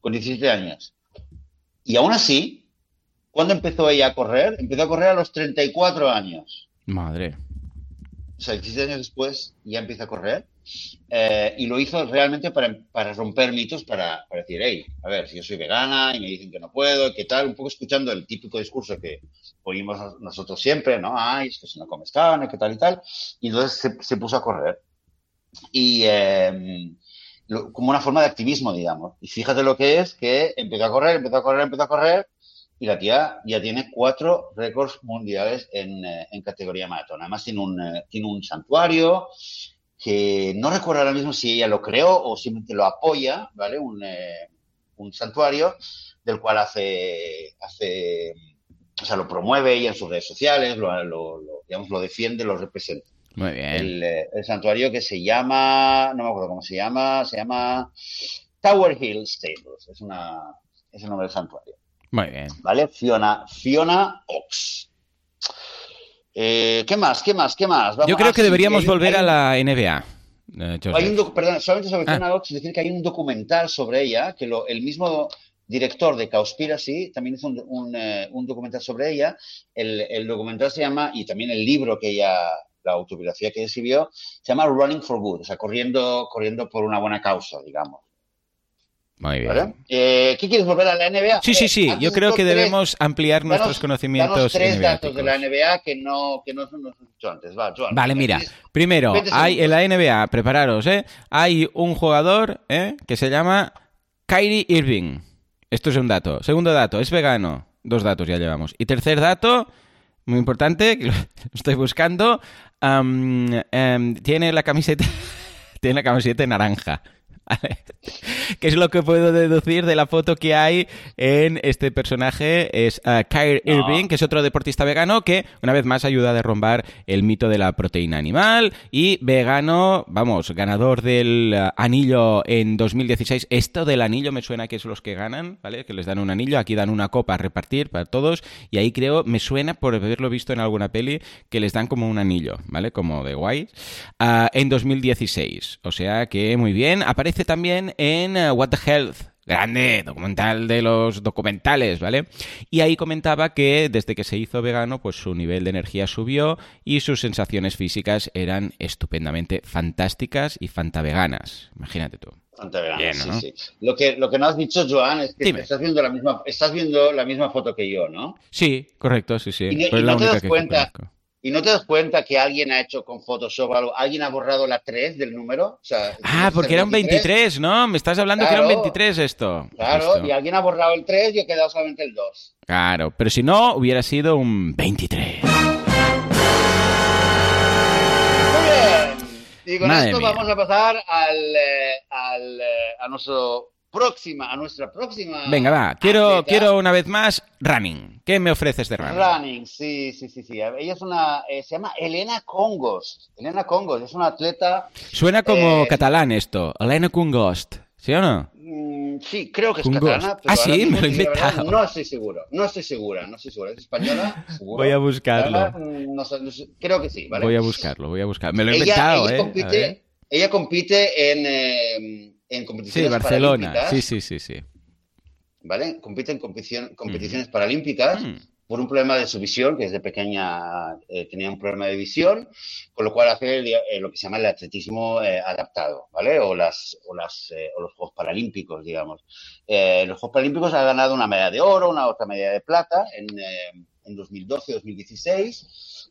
con 17 años. Y aún así, ¿cuándo empezó ella a correr? Empezó a correr a los 34 años. Madre. O sea, 17 años después ya empieza a correr. Eh, y lo hizo realmente para, para romper mitos, para, para, decir, hey, a ver, si yo soy vegana y me dicen que no puedo, ¿qué tal? Un poco escuchando el típico discurso que oímos nosotros siempre, ¿no? Ay, es que si no comes carne, ¿qué tal y tal? Y entonces se, se puso a correr. Y, eh, como una forma de activismo, digamos. Y fíjate lo que es, que empezó a correr, empezó a correr, empezó a correr, y la tía ya tiene cuatro récords mundiales en, eh, en categoría maratón. Además tiene un, eh, tiene un santuario que no recuerdo ahora mismo si ella lo creó o simplemente lo apoya, ¿vale? Un, eh, un santuario del cual hace, hace, o sea, lo promueve ella en sus redes sociales, lo, lo, lo digamos, lo defiende, lo representa. Muy bien. Eh, el, santuario que se llama, no me acuerdo cómo se llama, se llama Tower Hill Stables. Es, una, es el nombre del santuario. Muy bien. ¿Vale? Fiona, Fiona Ox. Eh, ¿Qué más? ¿Qué más? ¿Qué más? Yo creo que deberíamos volver a la NBA. Eh, hay un perdón, solamente sobre ah. Fiona Ox, decir que hay un documental sobre ella, que lo, el mismo director de Cowspiracy también hizo un, un, un documental sobre ella. El, el, documental se llama, y también el libro que ella la autobiografía que escribió, se llama Running for Good, o sea, corriendo, corriendo por una buena causa, digamos. Muy bien. Eh, ¿Qué quieres volver a la NBA? Sí, sí, sí. Yo creo que debemos ampliar nuestros conocimientos. Danos tres datos de la NBA que no, que no son los antes. Va, Vale, mira. Primero, hay en la NBA, prepararos, ¿eh? Hay un jugador ¿eh? que se llama Kyrie Irving. Esto es un dato. Segundo dato, es vegano. Dos datos ya llevamos. Y tercer dato, muy importante, que lo estoy buscando, Em, tiene la camiseta. tiene la camiseta naranja. ¿Qué es lo que puedo deducir de la foto que hay en este personaje? Es uh, Kyrie Irving, que es otro deportista vegano que, una vez más, ayuda a derrumbar el mito de la proteína animal y vegano, vamos, ganador del uh, anillo en 2016. Esto del anillo me suena que es los que ganan, ¿vale? Que les dan un anillo, aquí dan una copa a repartir para todos y ahí creo, me suena por haberlo visto en alguna peli, que les dan como un anillo, ¿vale? Como de guay. Uh, en 2016. O sea que muy bien. Aparece también en uh, What the Health, grande documental de los documentales, ¿vale? Y ahí comentaba que desde que se hizo vegano, pues su nivel de energía subió y sus sensaciones físicas eran estupendamente fantásticas y fantaveganas. Imagínate tú. Fantaveganas, Bien, ¿no? sí, sí. Lo que, lo que no has dicho, Joan, es que estás viendo, la misma, estás viendo la misma foto que yo, ¿no? Sí, correcto, sí, sí. Y, y no te das cuenta... ¿Y no te das cuenta que alguien ha hecho con Photoshop algo? ¿Alguien ha borrado la 3 del número? O sea, ah, porque era un 23, ¿no? Me estás hablando claro, que era un 23 esto. Claro, esto. y alguien ha borrado el 3 y ha quedado solamente el 2. Claro, pero si no, hubiera sido un 23. Muy bien. Y con Madre esto mía. vamos a pasar al, eh, al, eh, a nuestro próxima, a nuestra próxima. Venga, va. Quiero, atleta. quiero una vez más running. ¿Qué me ofreces de running? Running, sí, sí, sí, sí. Ella es una, eh, se llama Elena Congos. Elena Congos es una atleta. Suena como Eh, catalán esto. Elena Kungost. ¿Sí o no? mm, sí, creo que es Congost. catalana. Pero Ah, sí, me lo he inventado. No estoy seguro, no estoy segura, no estoy segura. ¿Es española? Seguro. Voy a buscarlo. Verdad, mm, no sé, no sé, creo que sí, ¿vale? Voy a buscarlo, voy a buscar. Me lo he ella, inventado, ella ¿eh? Compite, ella compite en, en Sí, competiciones Barcelona. paralímpicas, Sí, sí, sí, sí. ¿vale? Compite en competición- competiciones paralímpicas Mm. por un problema de su visión, que desde pequeña eh, tenía un problema de visión, con lo cual hace eh, lo que se llama el atletismo eh, adaptado, ¿vale? O, las, o, las, o los Juegos Paralímpicos, digamos. Los Juegos Paralímpicos ha ganado una medalla de oro, una otra medalla de plata en, en 2012-2016.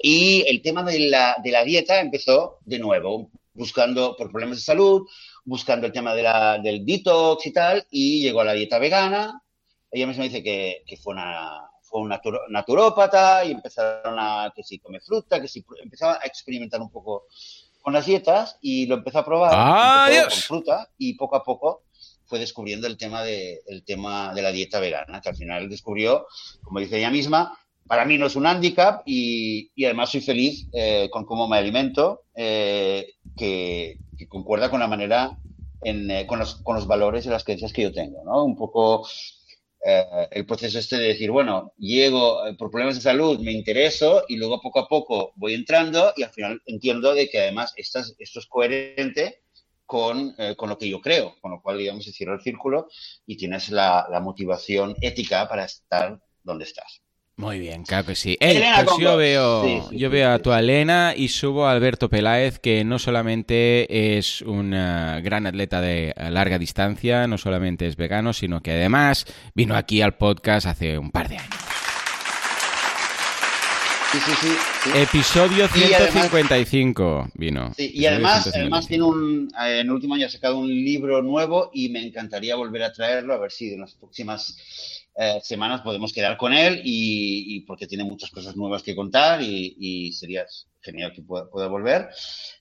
Y el tema de la, de la dieta empezó de nuevo, buscando por problemas de salud, buscando el tema de la, del detox y tal, y llegó a la dieta vegana. Ella misma dice que, que fue una, fue una naturópata y empezaron a que si come fruta, que si empezaba a experimentar un poco con las dietas y lo empezó a probar ¡Ah, con fruta y poco a poco fue descubriendo el tema de, el tema de la dieta vegana, que al final descubrió, como dice ella misma, para mí no es un hándicap y, y además soy feliz eh, con cómo me alimento, eh, que, que concuerda con la manera, en, eh, con, los, con los valores y las creencias que yo tengo, ¿no? Un poco eh, el proceso este de decir, bueno, llego eh, por problemas de salud, me intereso y luego poco a poco voy entrando y al final entiendo de que además esto es coherente con, con lo que yo creo, con lo cual, digamos, se cierra el círculo y tienes la, la motivación ética para estar donde estás. Muy bien, claro que sí. Ey, pues yo veo, Sí, sí, yo sí, veo a tu Elena y subo a Alberto Peláez, que no solamente es un gran atleta de larga distancia, no solamente es vegano, sino que además vino aquí al podcast hace un par de años. Sí, sí, sí. sí. Episodio Y además- 155 vino. Sí, y además, 155. además tiene un, eh, en el último año ha sacado un libro nuevo y me encantaría volver a traerlo, a ver si en las próximas eh, semanas podemos quedar con él y, y porque tiene muchas cosas nuevas que contar y, y sería genial que pueda, pueda volver.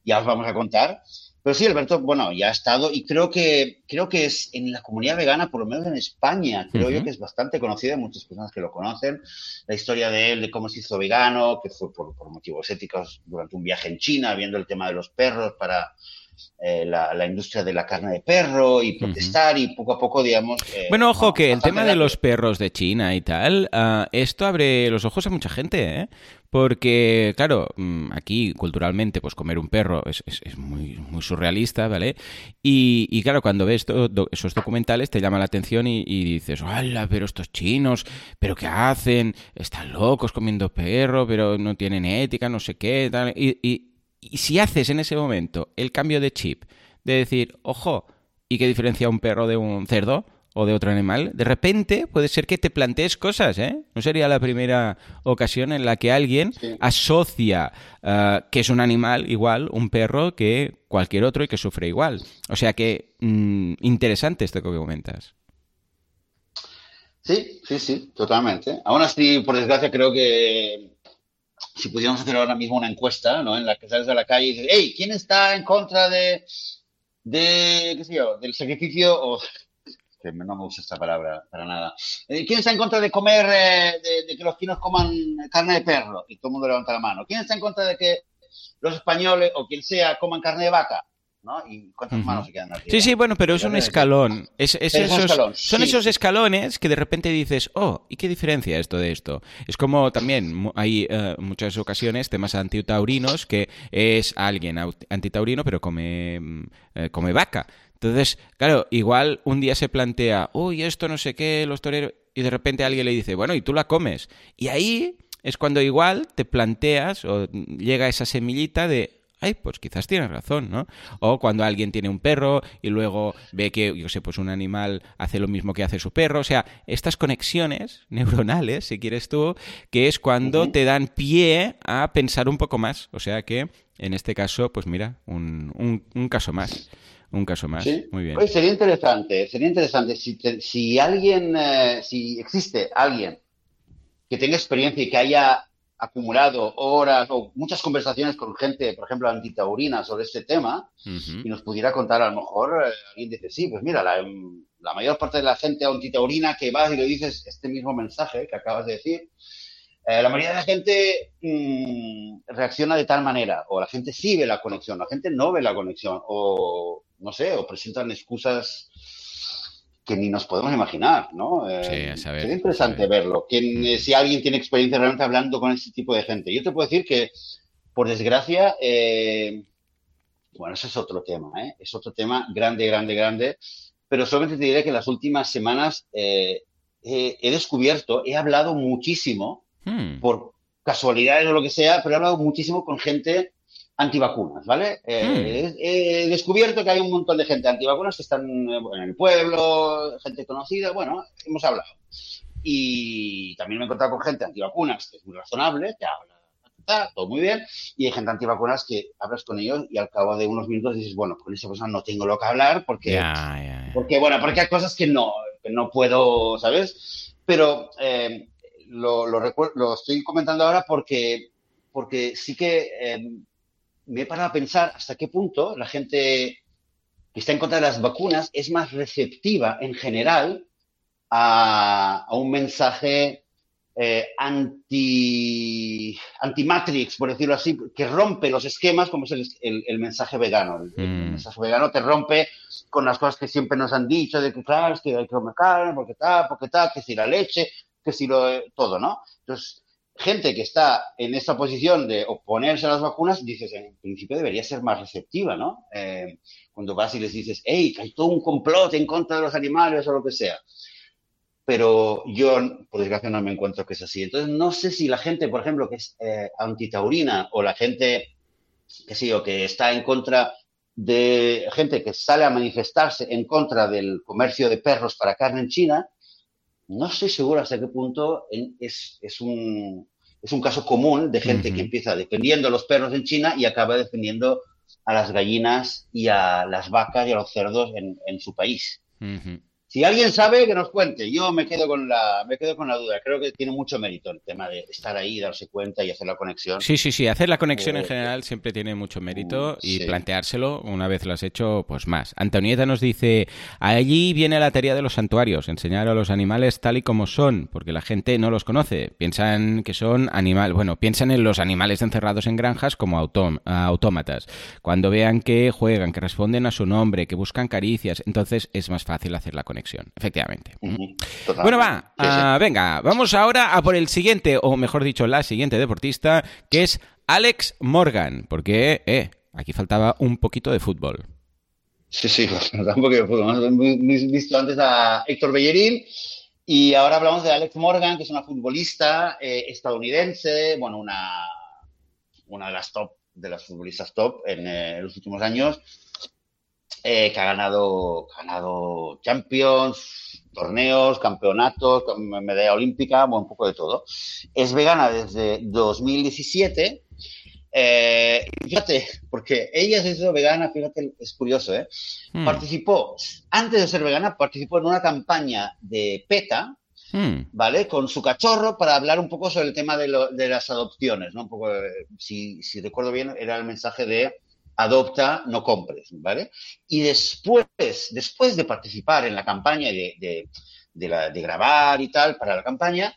Ya os vamos a contar. Pero sí, Alberto, bueno, ya ha estado y creo que, creo que es en la comunidad vegana, por lo menos en España, creo yo que es bastante conocida, hay muchas personas que lo conocen. La historia de él, de cómo se hizo vegano, que fue por, por motivos éticos durante un viaje en China, viendo el tema de los perros para eh, la, la industria de la carne de perro y protestar y poco a poco, digamos... eh, Bueno, ojo, no, que el tema de los perros de China y tal, ah, esto abre los ojos a mucha gente, ¿eh? Porque, claro, mm, aquí culturalmente, pues comer un perro es, es- es muy, muy surrealista, ¿vale? Y, y claro, cuando ves esos documentales te llama la atención y, dices, ¡hala, pero estos chinos, pero qué hacen! Están locos comiendo perro, pero no tienen ética, no sé qué, tal. Y- y si haces en ese momento el cambio de chip, de decir, ojo, ¿y qué diferencia un perro de un cerdo? O de otro animal, de repente puede ser que te plantees cosas, ¿eh? No sería la primera ocasión en la que alguien Sí. asocia eh, que es un animal igual, un perro, que cualquier otro y que sufre igual. O sea que mm, interesante esto que comentas. Sí, sí, sí, totalmente. Aún así, por desgracia, creo que si pudiéramos hacer ahora mismo una encuesta, ¿no? En la que sales a la calle y dices, hey, ¿quién está en contra de, de, qué sé yo, del sacrificio, o que no me gusta esta palabra para nada. Eh, ¿Quién está en contra de comer, eh, de, que los chinos coman carne de perro? Y todo el mundo levanta la mano. ¿Quién está en contra de que los españoles o quien sea coman carne de vaca? ¿no? ¿Y cuántas manos se quedan Sí, sí, bueno, pero es un escalón. Es, esos, son esos escalones que de repente dices, oh, ¿y qué diferencia esto de esto? Es como también hay eh, muchas ocasiones temas antitaurinos que es alguien antitaurino pero come, mm, come vaca. Entonces, claro, igual un día se plantea, uy, esto no sé qué, los toreros, y de repente alguien le dice, bueno, y tú la comes. Y ahí es cuando igual te planteas o llega esa semillita de, ay, pues quizás tienes razón, ¿no? O cuando alguien tiene un perro y luego ve que, yo sé, pues un animal hace lo mismo que hace su perro. O sea, estas conexiones neuronales, si quieres tú, que es cuando te dan pie a pensar un poco más. O sea que, en este caso, pues mira, un, un, caso más. Un caso más. Muy bien. Pues sería interesante, sería interesante si, si alguien, eh, si existe alguien que tenga experiencia y que haya acumulado horas o muchas conversaciones con gente, por ejemplo, antitaurina sobre este tema y nos pudiera contar, a lo mejor eh, alguien dice, sí, pues mira, la, la, mayor parte de la gente antitaurina que vas y le dices este mismo mensaje que acabas de decir, eh, la mayoría de la gente mm, reacciona de tal manera, o la gente sí ve la conexión, la gente no ve la conexión, o no sé, o presentan excusas que ni nos podemos imaginar, ¿no? Eh, sí, Sería interesante verlo. Eh, si alguien tiene experiencia realmente hablando con este tipo de gente. Yo te puedo decir que, por desgracia, eh, bueno, eso es otro tema, ¿eh? Es otro tema grande, grande, grande. Pero solamente te diré que en las últimas semanas he descubierto, he hablado muchísimo, hmm. por casualidades o lo que sea, pero he hablado muchísimo con gente antivacunas, ¿vale? Eh, hmm. He descubierto que hay un montón de gente antivacunas que están eh, en el pueblo, gente conocida, bueno, hemos hablado. Y también me he encontrado con gente antivacunas, que es muy razonable, que habla, todo muy bien, y hay gente antivacunas que hablas con ellos y al cabo de unos minutos dices, bueno, con esa persona no tengo lo que hablar porque, porque bueno, porque hay cosas que no, que no puedo, ¿sabes? Pero eh, lo, lo, estoy comentando ahora porque, porque sí que me he parado a pensar hasta qué punto la gente que está en contra de las vacunas es más receptiva en general a, un mensaje eh, anti, anti-matrix, por decirlo así, que rompe los esquemas como es el, mensaje vegano. El, mm. mensaje vegano te rompe con las cosas que siempre nos han dicho, de que claro, es que hay que comer carne, porque tal, porque tal, que si la leche, que si lo, todo, ¿no? Entonces, gente que está en esta posición de oponerse a las vacunas, dices, en principio debería ser más receptiva, ¿no? Eh, cuando vas y les dices, hey, hay todo un complot en contra de los animales o lo que sea. Pero yo, por desgracia, no me encuentro que es así. Entonces, no sé si la gente, por ejemplo, que es eh, antitaurina o la gente, que sí, o que está en contra de gente que sale a manifestarse en contra del comercio de perros para carne en China, no estoy seguro hasta qué punto es, es, un, es un caso común de gente que empieza defendiendo a los perros en China y acaba defendiendo a las gallinas y a las vacas y a los cerdos en, en su país. Si alguien sabe, que nos cuente. Yo me quedo con la, me quedo con la duda. Creo que tiene mucho mérito el tema de estar ahí, darse cuenta y hacer la conexión. Sí, sí, sí. Hacer la conexión en eh, general siempre tiene mucho mérito mm, y planteárselo una vez lo has hecho, pues más. Antonieta nos dice, allí viene la teoría de los santuarios, enseñar a los animales tal y como son, porque la gente no los conoce. Piensan que son animales, bueno, piensan en los animales encerrados en granjas como autómatas. Cuando vean que juegan, que responden a su nombre, que buscan caricias, entonces es más fácil hacer la conexión efectivamente. Bueno, va, ah, venga, vamos ahora a por el siguiente, o mejor dicho, la siguiente deportista, que es Alex Morgan, porque eh, aquí faltaba un poquito de fútbol. Sí, sí, un poquito de fútbol. Hemos visto antes a Héctor Bellerín y ahora hablamos de Alex Morgan, que es una futbolista eh, estadounidense, bueno, una, una de las top, de las futbolistas top en eh, los últimos años eh, que ha ganado, ganado Champions, torneos, campeonatos, medalla olímpica, bueno, un poco de todo. Es vegana desde 2017. Eh, fíjate, porque ella se hizo vegana, fíjate, es curioso, ¿eh? Hmm. Participó, antes de ser vegana, participó en una campaña de PETA, hmm. ¿vale? Con su cachorro para hablar un poco sobre el tema de, las adopciones, ¿no? Un poco, si, si recuerdo bien, era el mensaje de adopta, no compres, ¿vale? Y después, después de participar en la campaña de, de grabar y tal para la campaña,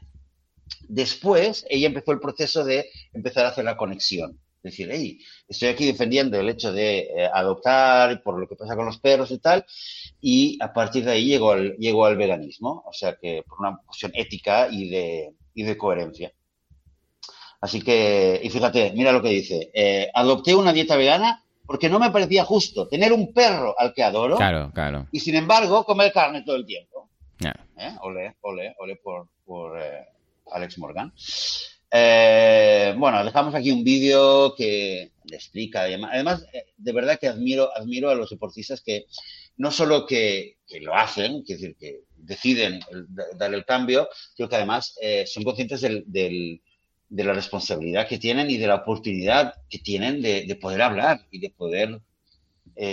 después ella empezó el proceso de empezar a hacer la conexión. Es decir, hey, estoy aquí defendiendo el hecho de eh, adoptar por lo que pasa con los perros y tal, y a partir de ahí llegó al, llegó al veganismo, o sea que por una cuestión ética y de, y de coherencia. Así que, y fíjate, mira lo que dice, eh, adopté una dieta vegana porque no me parecía justo tener un perro al que adoro claro, claro. y sin embargo comer carne todo el tiempo. ¿Eh? Ole, ole, ole por, por Alex Morgan. Eh, bueno, dejamos aquí un vídeo que le explica. Además, eh, de verdad que admiro, admiro a los deportistas que no solo que, lo hacen, que decir, que deciden dar el cambio, sino que además eh, son conscientes de la responsabilidad que tienen y de la oportunidad que tienen de, poder hablar y de poder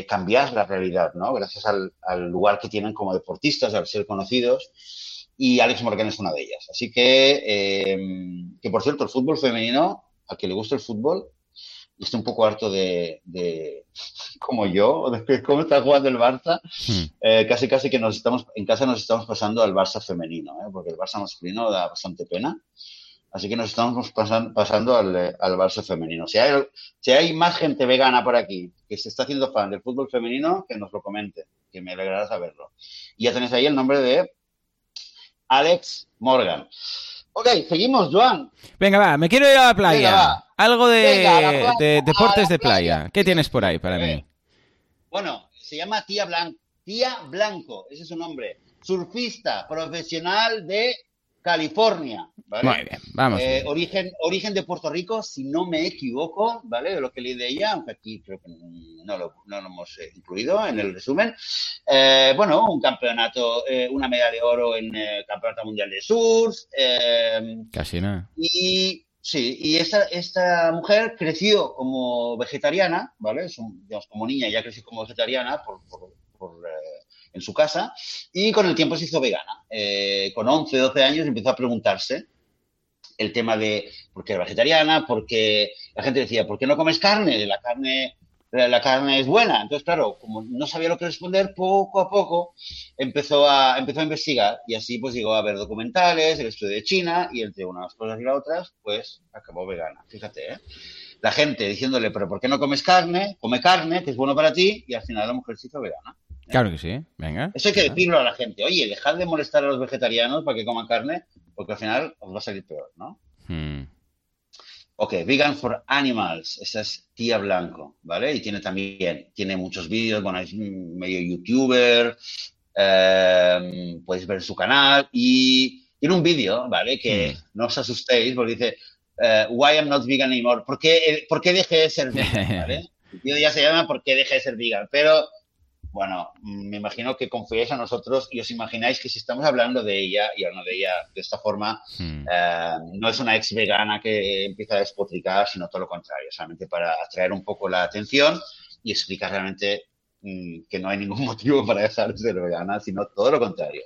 cambiar la realidad, ¿no? Gracias al, al lugar que tienen como deportistas, al ser conocidos y Alex Morgan es una de ellas. Así que, eh, que por cierto, el fútbol femenino, a que le gusta el fútbol, y está un poco harto de, como yo, de cómo está jugando el Barça, hmm. eh, casi casi que nos estamos, en casa nos estamos pasando al Barça femenino, ¿eh? porque el Barça masculino da bastante pena. Así que nos estamos pasando al, al, Barça femenino. Si hay, si hay más gente vegana por aquí que se está haciendo fan del fútbol femenino, que nos lo comente, que me alegrará saberlo. Y ya tenéis ahí el nombre de Alex Morgan. Ok, seguimos, Joan. Venga, va, me quiero ir a la playa. Algo de, deportes de playa. ¿Qué tienes por ahí para mí? Bueno, se llama Tía Blanco. Tía Blanco, ese es su nombre. Surfista profesional de California, ¿vale? Muy bien, vamos. Eh, origen, origen de Puerto Rico, si no me equivoco, ¿vale? De lo que leí de ella, aunque aquí creo que no lo, no lo hemos eh, incluido en el resumen. Eh, bueno, un campeonato, una medalla de oro en el Campeonato Mundial de Surf. Casi nada. Y Sí, y esta, esta mujer creció como vegetariana, ¿vale? digamos, como niña ya creció como vegetariana por, por, en su casa y con el tiempo se hizo vegana. Eh, con 11, 12 años empezó a preguntarse el tema de por qué era vegetariana, porque la gente decía, ¿por qué no comes carne? La carne la carne es buena. Entonces, claro, como no sabía lo que responder, poco a poco empezó a, empezó a investigar y así pues llegó a ver documentales, el estudio de China y entre unas cosas y las otras, pues acabó vegana. Fíjate, ¿eh? La gente diciéndole, pero ¿por qué no comes carne? Come carne, que es bueno para ti, y al final la mujer se hizo vegana. Claro que sí, venga. Eso hay que decirlo a la gente. Oye, dejad de molestar a los vegetarianos para que coman carne, porque al final os va a salir peor, ¿no? Hmm. Ok, Vegan for Animals, esa es Tía Blanco, ¿vale? Y tiene también, tiene muchos vídeos, bueno, es medio youtuber, eh, podéis ver su canal y tiene un vídeo, ¿vale? Que hmm. no os asustéis, porque dice, uh, Why I'm not vegan anymore, ¿por qué, ¿por qué dejé de ser vegan, ¿vale? El vídeo ya se llama ¿Por qué dejé de ser vegan? Pero bueno, me imagino que confiáis a nosotros y os imagináis que si estamos hablando de ella y hablando de ella de esta forma, hmm. eh, no es una ex vegana que empieza a despotricar, sino todo lo contrario, solamente para atraer un poco la atención y explicar realmente mm, que no hay ningún motivo para dejar de ser vegana, sino todo lo contrario.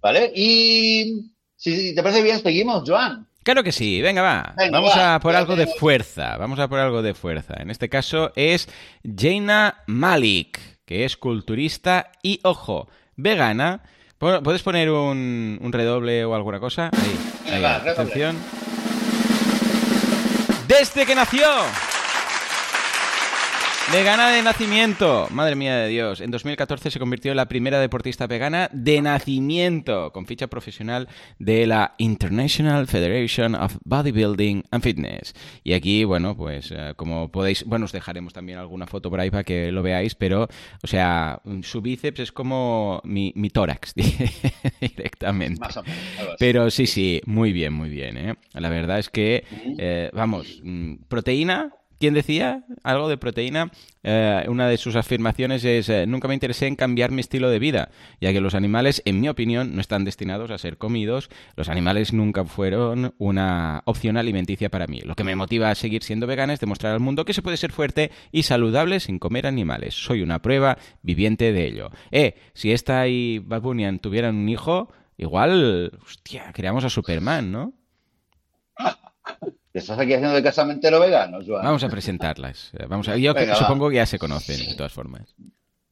¿Vale? Y si te parece bien, seguimos, Joan. Claro que sí, venga, va. vamos a por algo de fuerza. Vamos a por algo de fuerza. En este caso es Jaina Malik que es culturista y, ojo, vegana. ¿Puedes poner un, un redoble o alguna cosa? Ahí, ahí, atención. Desde que nació. Vegana de nacimiento, madre mía de Dios. En 2014 se convirtió en la primera deportista vegana de nacimiento, con ficha profesional de la International Federation of Bodybuilding and Fitness. Y aquí, bueno, pues eh, como podéis, bueno, os dejaremos también alguna foto por ahí para que lo veáis, pero, o sea, su bíceps es como mi, tórax directamente. Pero sí, sí, muy bien, muy bien. ¿eh? La verdad es que, eh, vamos, mm, proteína ¿Quién decía algo de proteína? Eh, una de sus afirmaciones es, eh, nunca me interesé en cambiar mi estilo de vida, ya que los animales, en mi opinión, no están destinados a ser comidos. Los animales nunca fueron una opción alimenticia para mí. Lo que me motiva a seguir siendo vegana es demostrar al mundo que se puede ser fuerte y saludable sin comer animales. Soy una prueba viviente de ello. Eh, si esta y Babunian tuvieran un hijo, igual, hostia, creamos a Superman, ¿no? estás aquí haciendo de casamentero vegano, Joan? Vamos a presentarlas. Vamos a, yo supongo que ya se conocen, de todas formas.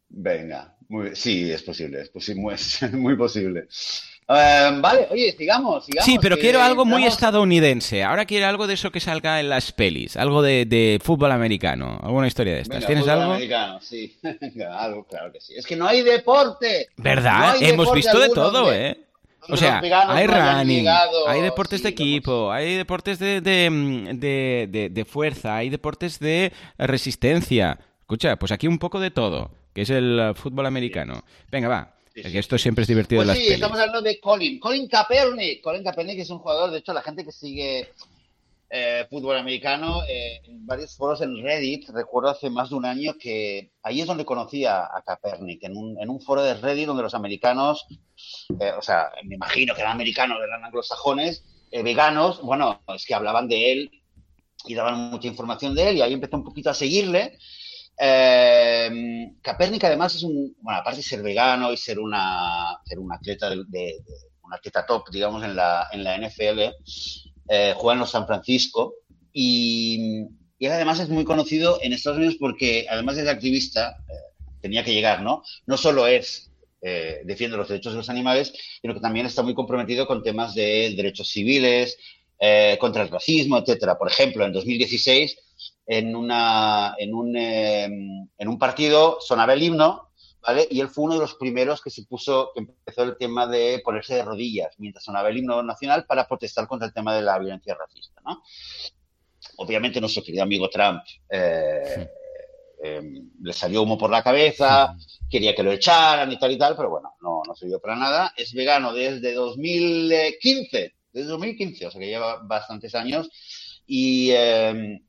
Venga, muy, sí, es posible, es, posible, es muy posible. Em, vale, oye, sigamos, sigamos. Sí, pero quiero algo muy estadounidense. Ahora quiero algo de eso que salga en las pelis, algo de, fútbol americano, alguna historia de estas. ¿Tienes algo? americano, sí. algo, claro que sí. Es que no hay deporte. ¿Verdad? Hemos visto de todo, ¿eh? O sea, hay running, hay deportes de equipo, hay deportes de, de, de, fuerza, hay deportes de resistencia. Escucha, pues aquí un poco de todo, que es el fútbol americano. Venga, va. Que esto siempre es divertido pues las sí, estamos hablando de Colin. Colin Kaepernick. Colin Kaepernick es un jugador, de hecho, la gente que sigue eh, fútbol americano eh, en varios foros en Reddit, recuerdo hace más de un año que ahí es donde conocí a, Kaepernick, en un, foro de Reddit donde los americanos, eh, o sea, me imagino que eran americanos, eran anglosajones, veganos, bueno, es que hablaban de él y daban mucha información de él y ahí empecé un poquito a seguirle. Eh, además es un, bueno, aparte de ser vegano y ser una, ser un atleta de, un atleta top, digamos, en la, en la NFL, eh, juega en los San Francisco y, además es muy conocido en Estados Unidos porque además de ser activista, eh, tenía que llegar, ¿no? No solo es eh, defiende los derechos de los animales, sino que también está muy comprometido con temas de derechos civiles, eh, contra el racismo, etcétera. Por ejemplo, en 2016 en, una, en, un, em, en un partido sonaba el himno, ¿vale? Y él fue uno de los primeros que se puso, que empezó el tema de ponerse de rodillas mientras sonaba el himno nacional para protestar contra el tema de la violencia racista, ¿no? Obviamente nuestro querido amigo Trump eh, em, le salió humo por la cabeza, quería que lo echaran y tal y tal, pero bueno, no, no sirvió para nada. Es vegano desde 2015, desde 2015, o sea que lleva bastantes años y... Eh,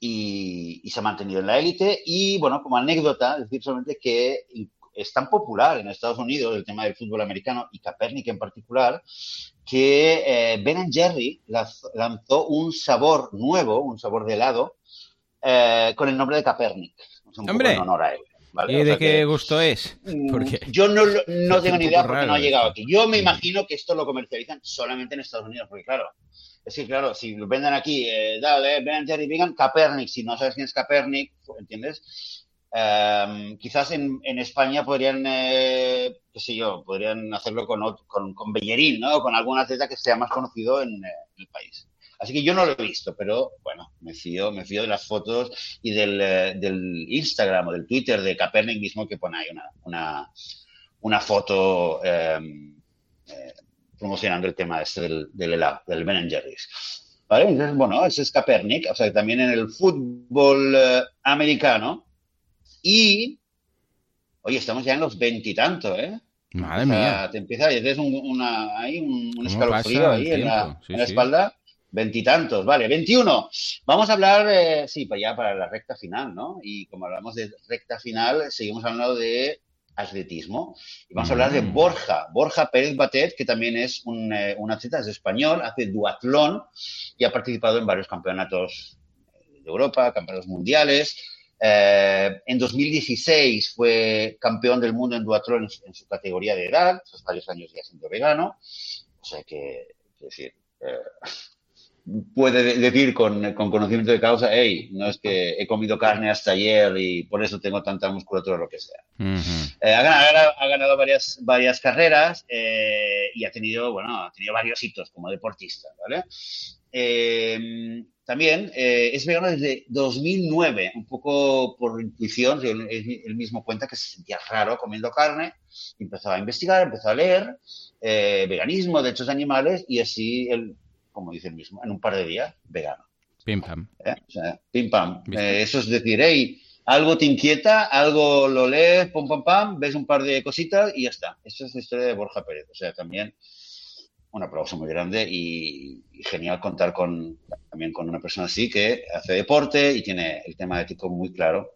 y, se ha mantenido en la élite. Y bueno, como anécdota, decir solamente que es tan popular en Estados Unidos el tema del fútbol americano y Kaepernick en particular, que eh, Ben Jerry lanzó un sabor nuevo, un sabor de helado, eh, con el nombre de Kaepernick. ¡Hombre! En honor a él. ¿Y de qué gusto es? Mm, porque yo no, no tengo ni idea porque no ha llegado aquí. Yo me imagino que esto lo comercializan solamente en Estados Unidos, porque claro, es que, claro, si lo venden aquí, eh, dale, Ben Jerry Vegan, Capernic, si no sabes quién es Capernic, ¿entiendes? Em, quizás en, en, España podrían, eh, qué sé yo, podrían hacerlo con, con, con Bellerín, ¿no? Con algún atleta que sea más conocido en, eh, el país. Así que yo no lo he visto, pero bueno, me fío, me fío de las fotos y del, eh, del Instagram o del Twitter de Capernic mismo que pone ahí una, una, una foto eh, promocionando el tema este del, del helado, del Ben Jerry's. ¿Vale? Entonces, bueno, ese es Kaepernick, o sea, también en el fútbol eh, americano. Y, oye, estamos ya en los veintitantos, ¿eh? Madre mía. Te empieza, y es un, una, hay un, escalofrío ahí en la, en la espalda. Veintitantos, vale, veintiuno. Vamos a hablar, eh, sí, para ya para la recta final, ¿no? Y como hablamos de recta final, seguimos hablando de atletismo. Y vamos a hablar de mm. Borja, Borja Pérez Batet, que también es un, eh, un atleta, es español, hace duatlón y ha participado en varios campeonatos de Europa, campeonatos mundiales. Eh, en 2016 fue campeón del mundo en duatlón en, su categoría de edad, esos varios años ya siendo vegano. O sea que, es decir, eh, puede decir con, conocimiento de causa, hey, no es que he comido carne hasta ayer y por eso tengo tanta musculatura o lo que sea. Eh, ha, ganado, ha, ganado, varias, varias carreras eh, y ha tenido, bueno, ha tenido varios hitos como deportista, ¿vale? Eh, también es vegano desde 2009, un poco por intuición, él, mismo cuenta que se sentía raro comiendo carne, empezó a investigar, empezó a leer veganismo, derechos animales y así él como dice el mismo, en un par de días, vegano. Pim pam. ¿Eh? pim pam. Eh, eso es decir, hey, algo te inquieta, algo lo lees, pum pam pam, ves un par de cositas y ya está. Esa es la historia de Borja Pérez. O sea, también un aplauso muy grande y, genial contar con también con una persona así que hace deporte y tiene el tema ético muy claro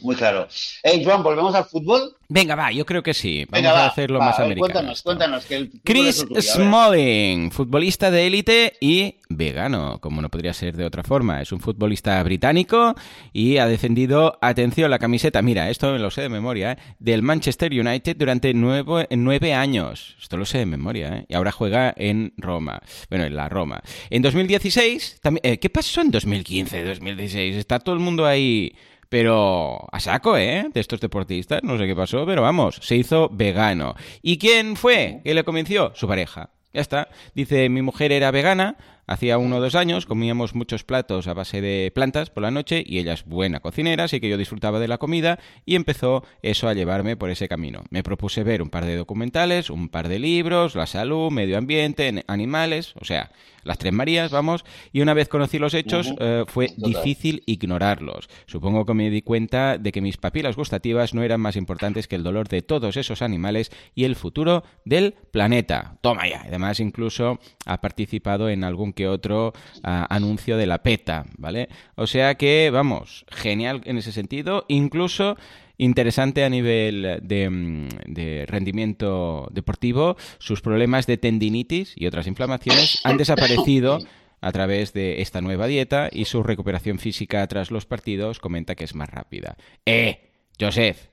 Muy claro. Hey, Joan, ¿volvemos al fútbol? Venga, va, yo creo que sí. Vamos a hacerlo más americano. Cuéntanos, cuéntanos. Que el Chris Smalling, futbolista de élite y vegano, como no podría ser de otra forma. Es un futbolista británico y ha defendido, atención, la camiseta, mira, esto me lo sé de memoria, ¿eh? del Manchester United durante nueve, nueve años. Esto lo sé de memoria, ¿eh? Y ahora juega en Roma. Bueno, en la Roma. En 2016, también, eh, ¿qué pasó en 2015, 2016? Está todo el mundo ahí pero a saco, ¿eh? De estos deportistas, no sé qué pasó, pero vamos, se hizo vegano. ¿Y quién fue que le convenció? Su pareja. Ya está. Dice, mi mujer era vegana, hacía uno o dos años comíamos muchos platos a base de plantas por la noche y ella es buena cocinera, así que yo disfrutaba de la comida y empezó eso a llevarme por ese camino. Me propuse ver un par de documentales, un par de libros, la salud, medio ambiente, animales, o sea, las tres Marías, vamos, y una vez conocí los hechos eh, fue difícil ignorarlos. Supongo que me di cuenta de que mis papilas gustativas no eran más importantes que el dolor de todos esos animales y el futuro del planeta. Toma ya. Además, incluso ha participado en algún que otro ah, anuncio de la PETA, ¿vale? O sea que, vamos, genial en ese sentido. Incluso interesante a nivel mm, de, rendimiento deportivo. Sus problemas de tendinitis y otras inflamaciones han desaparecido a través de esta nueva dieta y su recuperación física tras los partidos comenta que es más rápida. ¡Eh! Joseph,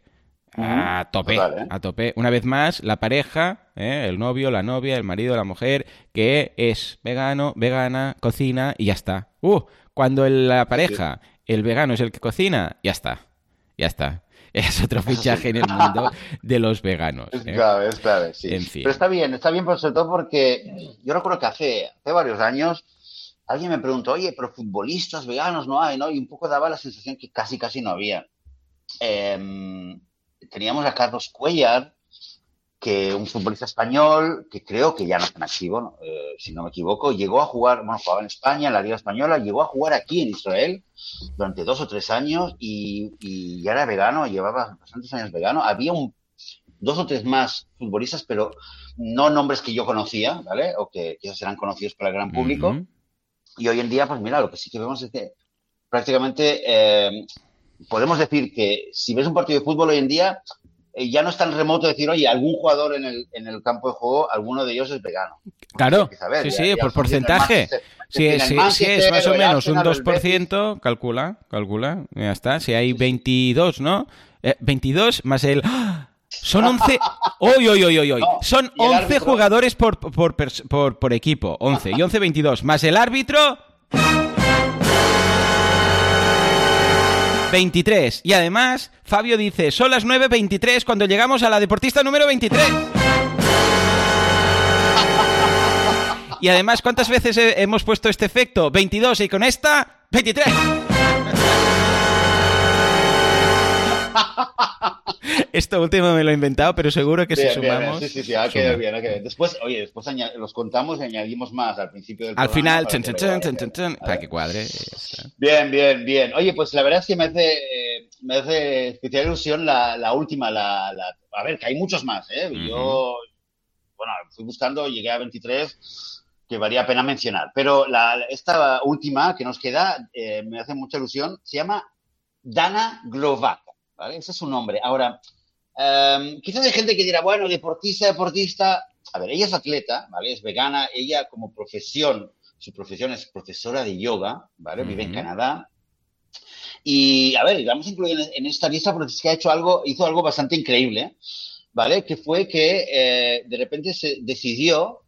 a tope, ¿eh? a tope. Una vez más, la pareja, ¿eh? el novio, la novia, el marido, la mujer, que es vegano, vegana, cocina y ya está. Uh, cuando la pareja, el vegano es el que cocina, ya está, ya está. es otro fichaje en el mundo de los veganos. Es ¿eh? clave, es clave, sí. Pero está bien, está bien, sobre todo porque yo recuerdo que hace, hace varios años alguien me preguntó, oye, pero futbolistas veganos no hay, ¿no? Y un poco daba la sensación que casi, casi no había. Em, teníamos a Carlos Cuellar, que un futbolista español, que creo que ya no está en activo, eh, si no me equivoco, llegó a jugar, bueno, jugaba en España, en la Liga Española, llegó a jugar aquí en Israel durante dos o tres años y, ya era vegano, llevaba bastantes años vegano. Había un, dos o tres más futbolistas, pero no nombres que yo conocía, ¿vale? O que quizás eran conocidos para el gran público. Y hoy en día, pues mira, lo que sí que vemos es que prácticamente eh, podemos decir que si ves un partido de fútbol hoy en día, ya no es tan remoto decir, oye, algún jugador en el, en el campo de juego, alguno de ellos es vegano. Claro, sí, sí, por porcentaje. Si, es más o menos un 2%, calcula, calcula, ya está. Si hay 22, ¿no? 22 eh, más el... ¡ah! Son 11... ¡Oy, oy, oy, oy! Son 11 jugadores por, por, por, por equipo, 11. Y 11, 22. Más el árbitro... 23. Y además, Fabio dice, son las 9.23 cuando llegamos a la deportista número 23. Y además, ¿cuántas veces hemos puesto este efecto? 22 y con esta, 23. Esto último me lo he inventado, pero seguro que si sumamos. sí, sí, sí, ha quedado bien, ha quedado Después, oye, después los contamos y añadimos más al principio del Al final, para, que, para que cuadre. Bien, bien, bien. Oye, pues la verdad es que me hace, me hace especial ilusión la, la última, la, la, A ver, que hay muchos más, ¿eh? Yo, bueno, fui buscando, llegué a 23 que valía pena mencionar. Pero la, esta última que nos queda eh, me hace mucha ilusión. Se llama Dana Glovak. ¿Vale? Ese es su nombre. Ahora, em, quizás hay gente que dirá, bueno, deportista, deportista. A ver, ella es atleta, ¿vale? Es vegana. Ella como profesión, su profesión es profesora de yoga, ¿vale? Vive en Canadá. Y, a ver, vamos a incluir en, esta lista porque es que ha hecho algo, hizo algo bastante increíble, ¿vale? Que fue que eh, de repente se decidió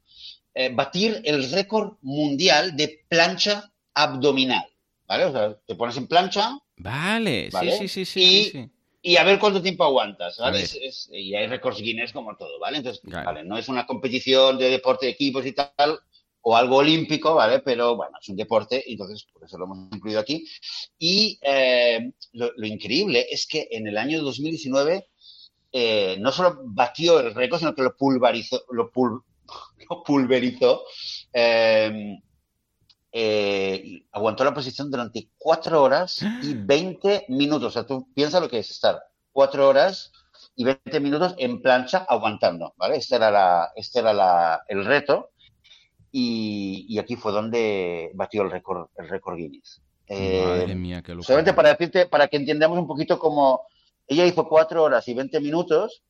eh, batir el récord mundial de plancha abdominal, ¿vale? O sea, te pones en plancha. Vale, sí, sí, sí, sí y a ver cuánto tiempo aguantas, ¿vale? y hay récords Guinness como todo, ¿vale? Entonces, vale, no es una competición de deporte de equipos y tal, o algo olímpico, ¿vale? Pero bueno, es un deporte, entonces por eso lo hemos incluido aquí. Y eh, lo, increíble es que en el año 2019 eh, no solo batió el récord, sino que lo pulverizó, lo, pulverizó. Eh, eh, aguantó la posición durante cuatro horas y 20 minutos. O sea, tú piensas lo que es estar cuatro horas y 20 minutos en plancha aguantando, ¿vale? Este era, la, este era la, el reto y, aquí fue donde batió el récord el récord Guinness. Madre mía, qué locura. Solamente para decirte, para que entendamos un poquito cómo ella hizo 4 horas y 20 minutos.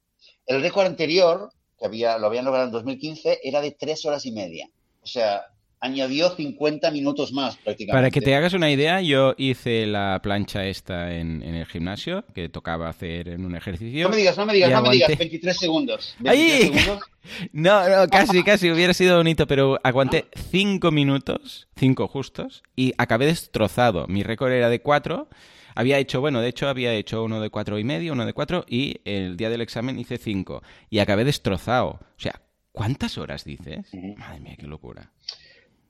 El récord anterior, que había, lo habían logrado en 2015, era de 3 horas y media. O sea, añadió 50 minutos más prácticamente. Para que te hagas una idea, yo hice la plancha esta en, en el gimnasio, que tocaba hacer en un ejercicio. No me digas, no me digas, no me digas, 23 segundos. 23 ¡Ay! segundos. No, no, casi, casi, hubiera sido bonito, pero aguanté cinco minutos, cinco justos, y acabé destrozado. Mi récord era de cuatro. Había hecho, bueno, de hecho había hecho uno de cuatro y medio, uno de cuatro, y el día del examen hice cinco. Y acabé destrozado. O sea, ¿cuántas horas dices? Madre mía, qué locura.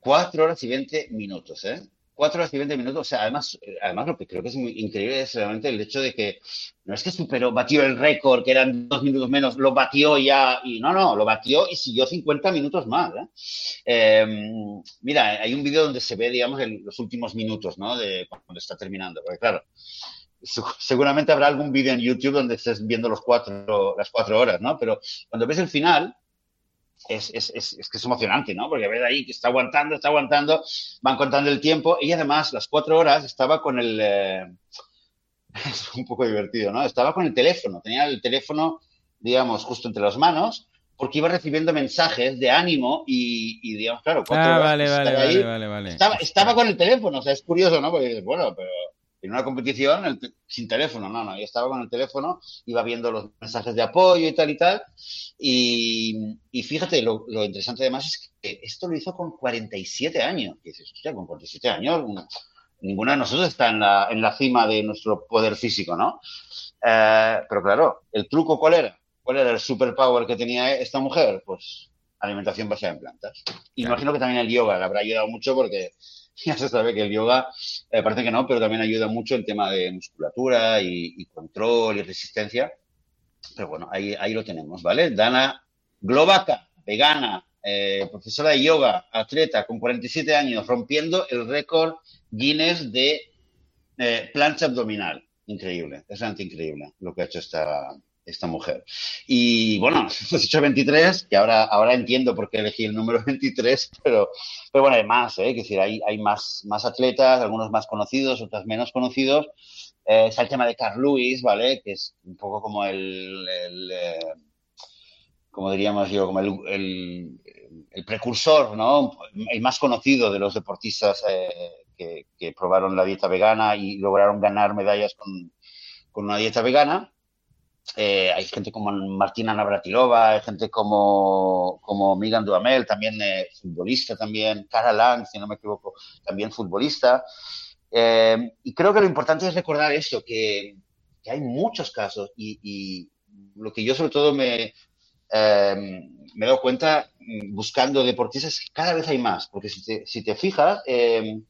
4 horas y 20 minutos, ¿eh? 4 horas y 20 minutos. O sea, además, eh, además lo que creo que es muy increíble es realmente el hecho de que no es que superó, batió el récord, que eran dos minutos menos, lo batió ya, y no, no, lo batió y siguió 50 minutos más, ¿eh? Eh, mira, hay un vídeo donde se ve, digamos, el- los últimos minutos, ¿no? De cuando está terminando, porque claro, seguramente habrá algún vídeo en YouTube donde estés viendo los cuatro, las cuatro horas, ¿no? Pero cuando ves el final, es, es, es, es que es emocionante, ¿no? Porque ves ahí que está aguantando, está aguantando, van contando el tiempo y además las cuatro horas estaba con el... eh, es un poco divertido, ¿no? Estaba con el teléfono, tenía el teléfono, digamos, justo entre las manos, porque iba recibiendo mensajes de ánimo y, y digamos, claro, cuatro Ah, horas vale, vale, ahí, vale, vale, vale. estaba, estaba con el teléfono, o sea, es curioso, ¿no? Porque bueno, pero en una competición el sin teléfono, no, no, yo estaba con el teléfono, iba viendo los mensajes de apoyo y tal y tal, y, y fíjate, lo, lo interesante además es que esto lo hizo con 47 años, y dices, hostia, con 47 años, una- ninguna de nosotros está en la, en la cima de nuestro poder físico, ¿no? Eh, pero claro, ¿el truco cuál era? ¿Cuál era el superpower que tenía esta mujer? Pues alimentación basada en plantas. Claro. imagino que también el yoga le habrá ayudado mucho porque ya se sabe que el yoga, eh, parece que no, pero también ayuda mucho en tema de musculatura y, y control y resistencia. Pero bueno, ahí, ahí lo tenemos, ¿vale? Dana Glovaca, vegana, eh, profesora de yoga, atleta con 47 años, rompiendo el récord Guinness de eh, plancha abdominal. Increíble, es realmente increíble lo que ha hecho esta, esta mujer. Y bueno, hemos dicho 23, que ahora, ahora entiendo por qué elegí el número 23, pero, pero bueno, hay más, ¿eh? Decir, hay, hay más, más atletas, algunos más conocidos, otros menos conocidos. Eh, está el tema de Carl Lewis, ¿vale? Que es un poco como el, el, eh, como diríamos yo, como el, el, el precursor, ¿no? El más conocido de los deportistas eh, que, que probaron la dieta vegana y lograron ganar medallas con, con una dieta vegana. Eh, hay gente como Martina Navratilova, hay gente como, como Megan Duhamel, también eh, futbolista también, Cara Lang, si no me equivoco, también futbolista. Eh, y creo que lo importante es recordar eso, que, que hay muchos casos y, y, lo que yo sobre todo me, eh, me dado cuenta mm, buscando deportistas, cada vez hay más, porque si te, si te fijas, eh,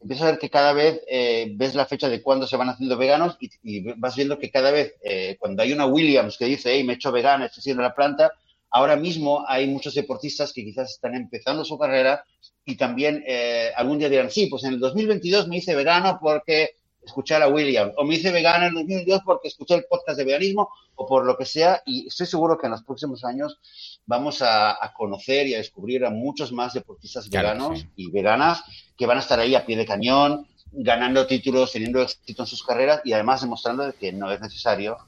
empiezas a ver que cada vez eh, ves la fecha de cuándo se van haciendo veganos y, vas viendo que cada vez, eh, cuando hay una Williams que dice, hey, me he hecho vegana, estoy haciendo la planta, ahora mismo hay muchos deportistas que quizás están empezando su carrera y también eh, algún día dirán, sí, pues en el 2022 me hice vegano porque escuché a la Williams, o me hice vegano en el 2022 porque escuché el podcast de veganismo, o por lo que sea, y estoy seguro que en los próximos años vamos a, a conocer y a descubrir a muchos más deportistas Claro veganos sí. y veganas que van a estar ahí a pie de cañón, ganando títulos, teniendo éxito en sus carreras y además demostrando que no es necesario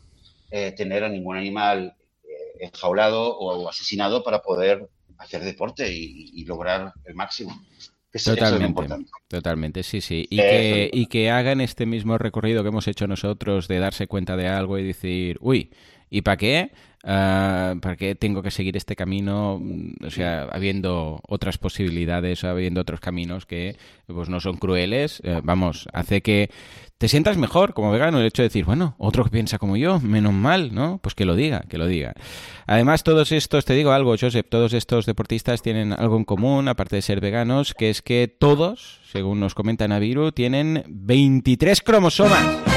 eh, tener a ningún animal eh, enjaulado o asesinado para poder hacer deporte y, y lograr el máximo. Es Totalmente, totalmente, sí, sí. Y que, y que hagan este mismo recorrido que hemos hecho nosotros de darse cuenta de algo y decir, uy, ¿y para qué? Ah, ¿Para qué tengo que seguir este camino? O sea, habiendo otras posibilidades, habiendo otros caminos que pues no son crueles, eh, vamos, hace que te sientas mejor como vegano el hecho de decir, bueno, otro que piensa como yo, menos mal, ¿no? Pues que lo diga, que lo diga. Además, todos estos, te digo algo, Joseph, todos estos deportistas tienen algo en común, aparte de ser veganos, que es que todos, según nos comenta Naviru, tienen 23 cromosomas.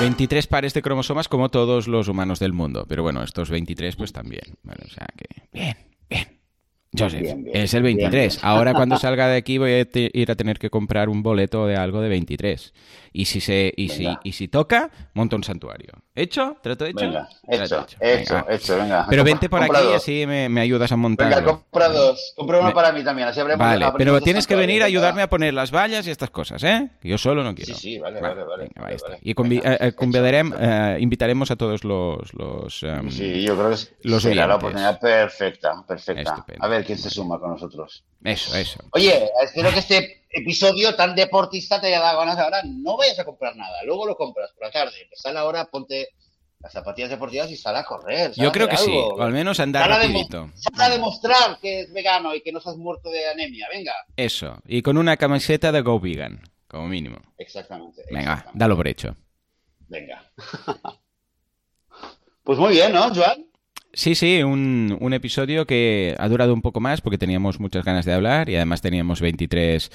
23 pares de cromosomas como todos los humanos del mundo. Pero bueno, estos 23 pues también. Vale, o sea que... Bien, bien. Joseph, Bien, bien, es el bien, 23. bien. Ahora cuando salga de aquí voy a ir a tener que comprar un boleto de algo de 23. Y si se y si, y si toca, monta un santuario. ¿Hecho? ¿Trato hecho? Venga, hecho, hecho, hecho, venga. Pero vente por aquí y así me, ayudas a montar. Venga, compra dos. Compra uno para mí también, así habremos Vale, pero tienes que venir a ayudarme a poner las vallas y estas cosas, ¿eh? Yo solo no quiero. Sí, sí, vale, vale, vale. Y eh, eh, invitaremos a todos los... los em, sí, yo creo que los será la oportunidad perfecta, perfecta. A ver quién se suma con nosotros. Eso, eso. Oye, espero que este episodio tan deportista te haya dado ganas ahora. No vayas a comprar nada, luego lo compras por la tarde. Sal la hora, ponte las zapatillas deportivas y sal a correr. Yo creo que sí, o al menos andar rapidito. sal a demostrar que es vegano y que no estás muerto de anemia, venga. Eso, y con una camiseta de Go Vegan, como mínimo. Exactamente. Venga, dalo por hecho. Venga. pues muy bien, ¿no, Joan? Sí, sí, un, un, episodio que ha durado un poco más porque teníamos muchas ganas de hablar y además teníamos 23,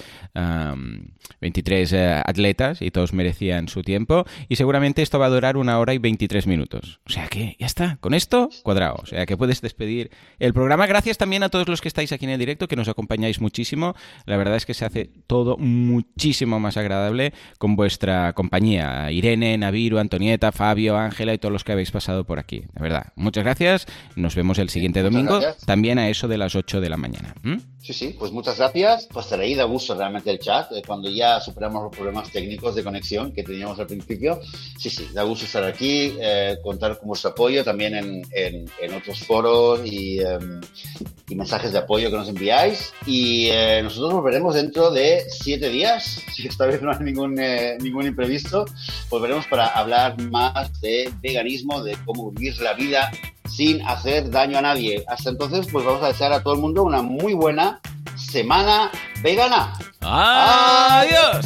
23 eh, atletas y todos merecían su tiempo y seguramente esto va a durar una hora y 23 minutos. O sea que ya está, con esto cuadrado. O sea que puedes despedir el programa. Gracias también a todos los que estáis aquí en el directo, que nos acompañáis muchísimo. La verdad es que se hace todo muchísimo más agradable con vuestra compañía. Irene, Naviru, Antonieta, Fabio, Ángela y todos los que habéis pasado por aquí. De verdad, muchas gracias. Nos vemos el siguiente domingo, también a eso de las 8 de la mañana. Sí, sí, pues muchas gracias. Pues te leí de gusto realmente el chat, eh, cuando ya superamos los problemas técnicos de conexión que teníamos al principio. Sí, sí, da gusto estar aquí, eh, contar con vuestro apoyo también en, en, otros foros y, em, y, mensajes de apoyo que nos enviáis. Y eh, nosotros volveremos dentro de siete días, si esta vez no hay ningún, ningún imprevisto. Volveremos para hablar más de veganismo, de cómo vivir la vida sin hacer daño a nadie. Hasta entonces, pues vamos a desear a todo el mundo una muy buena semana vegana. Adiós.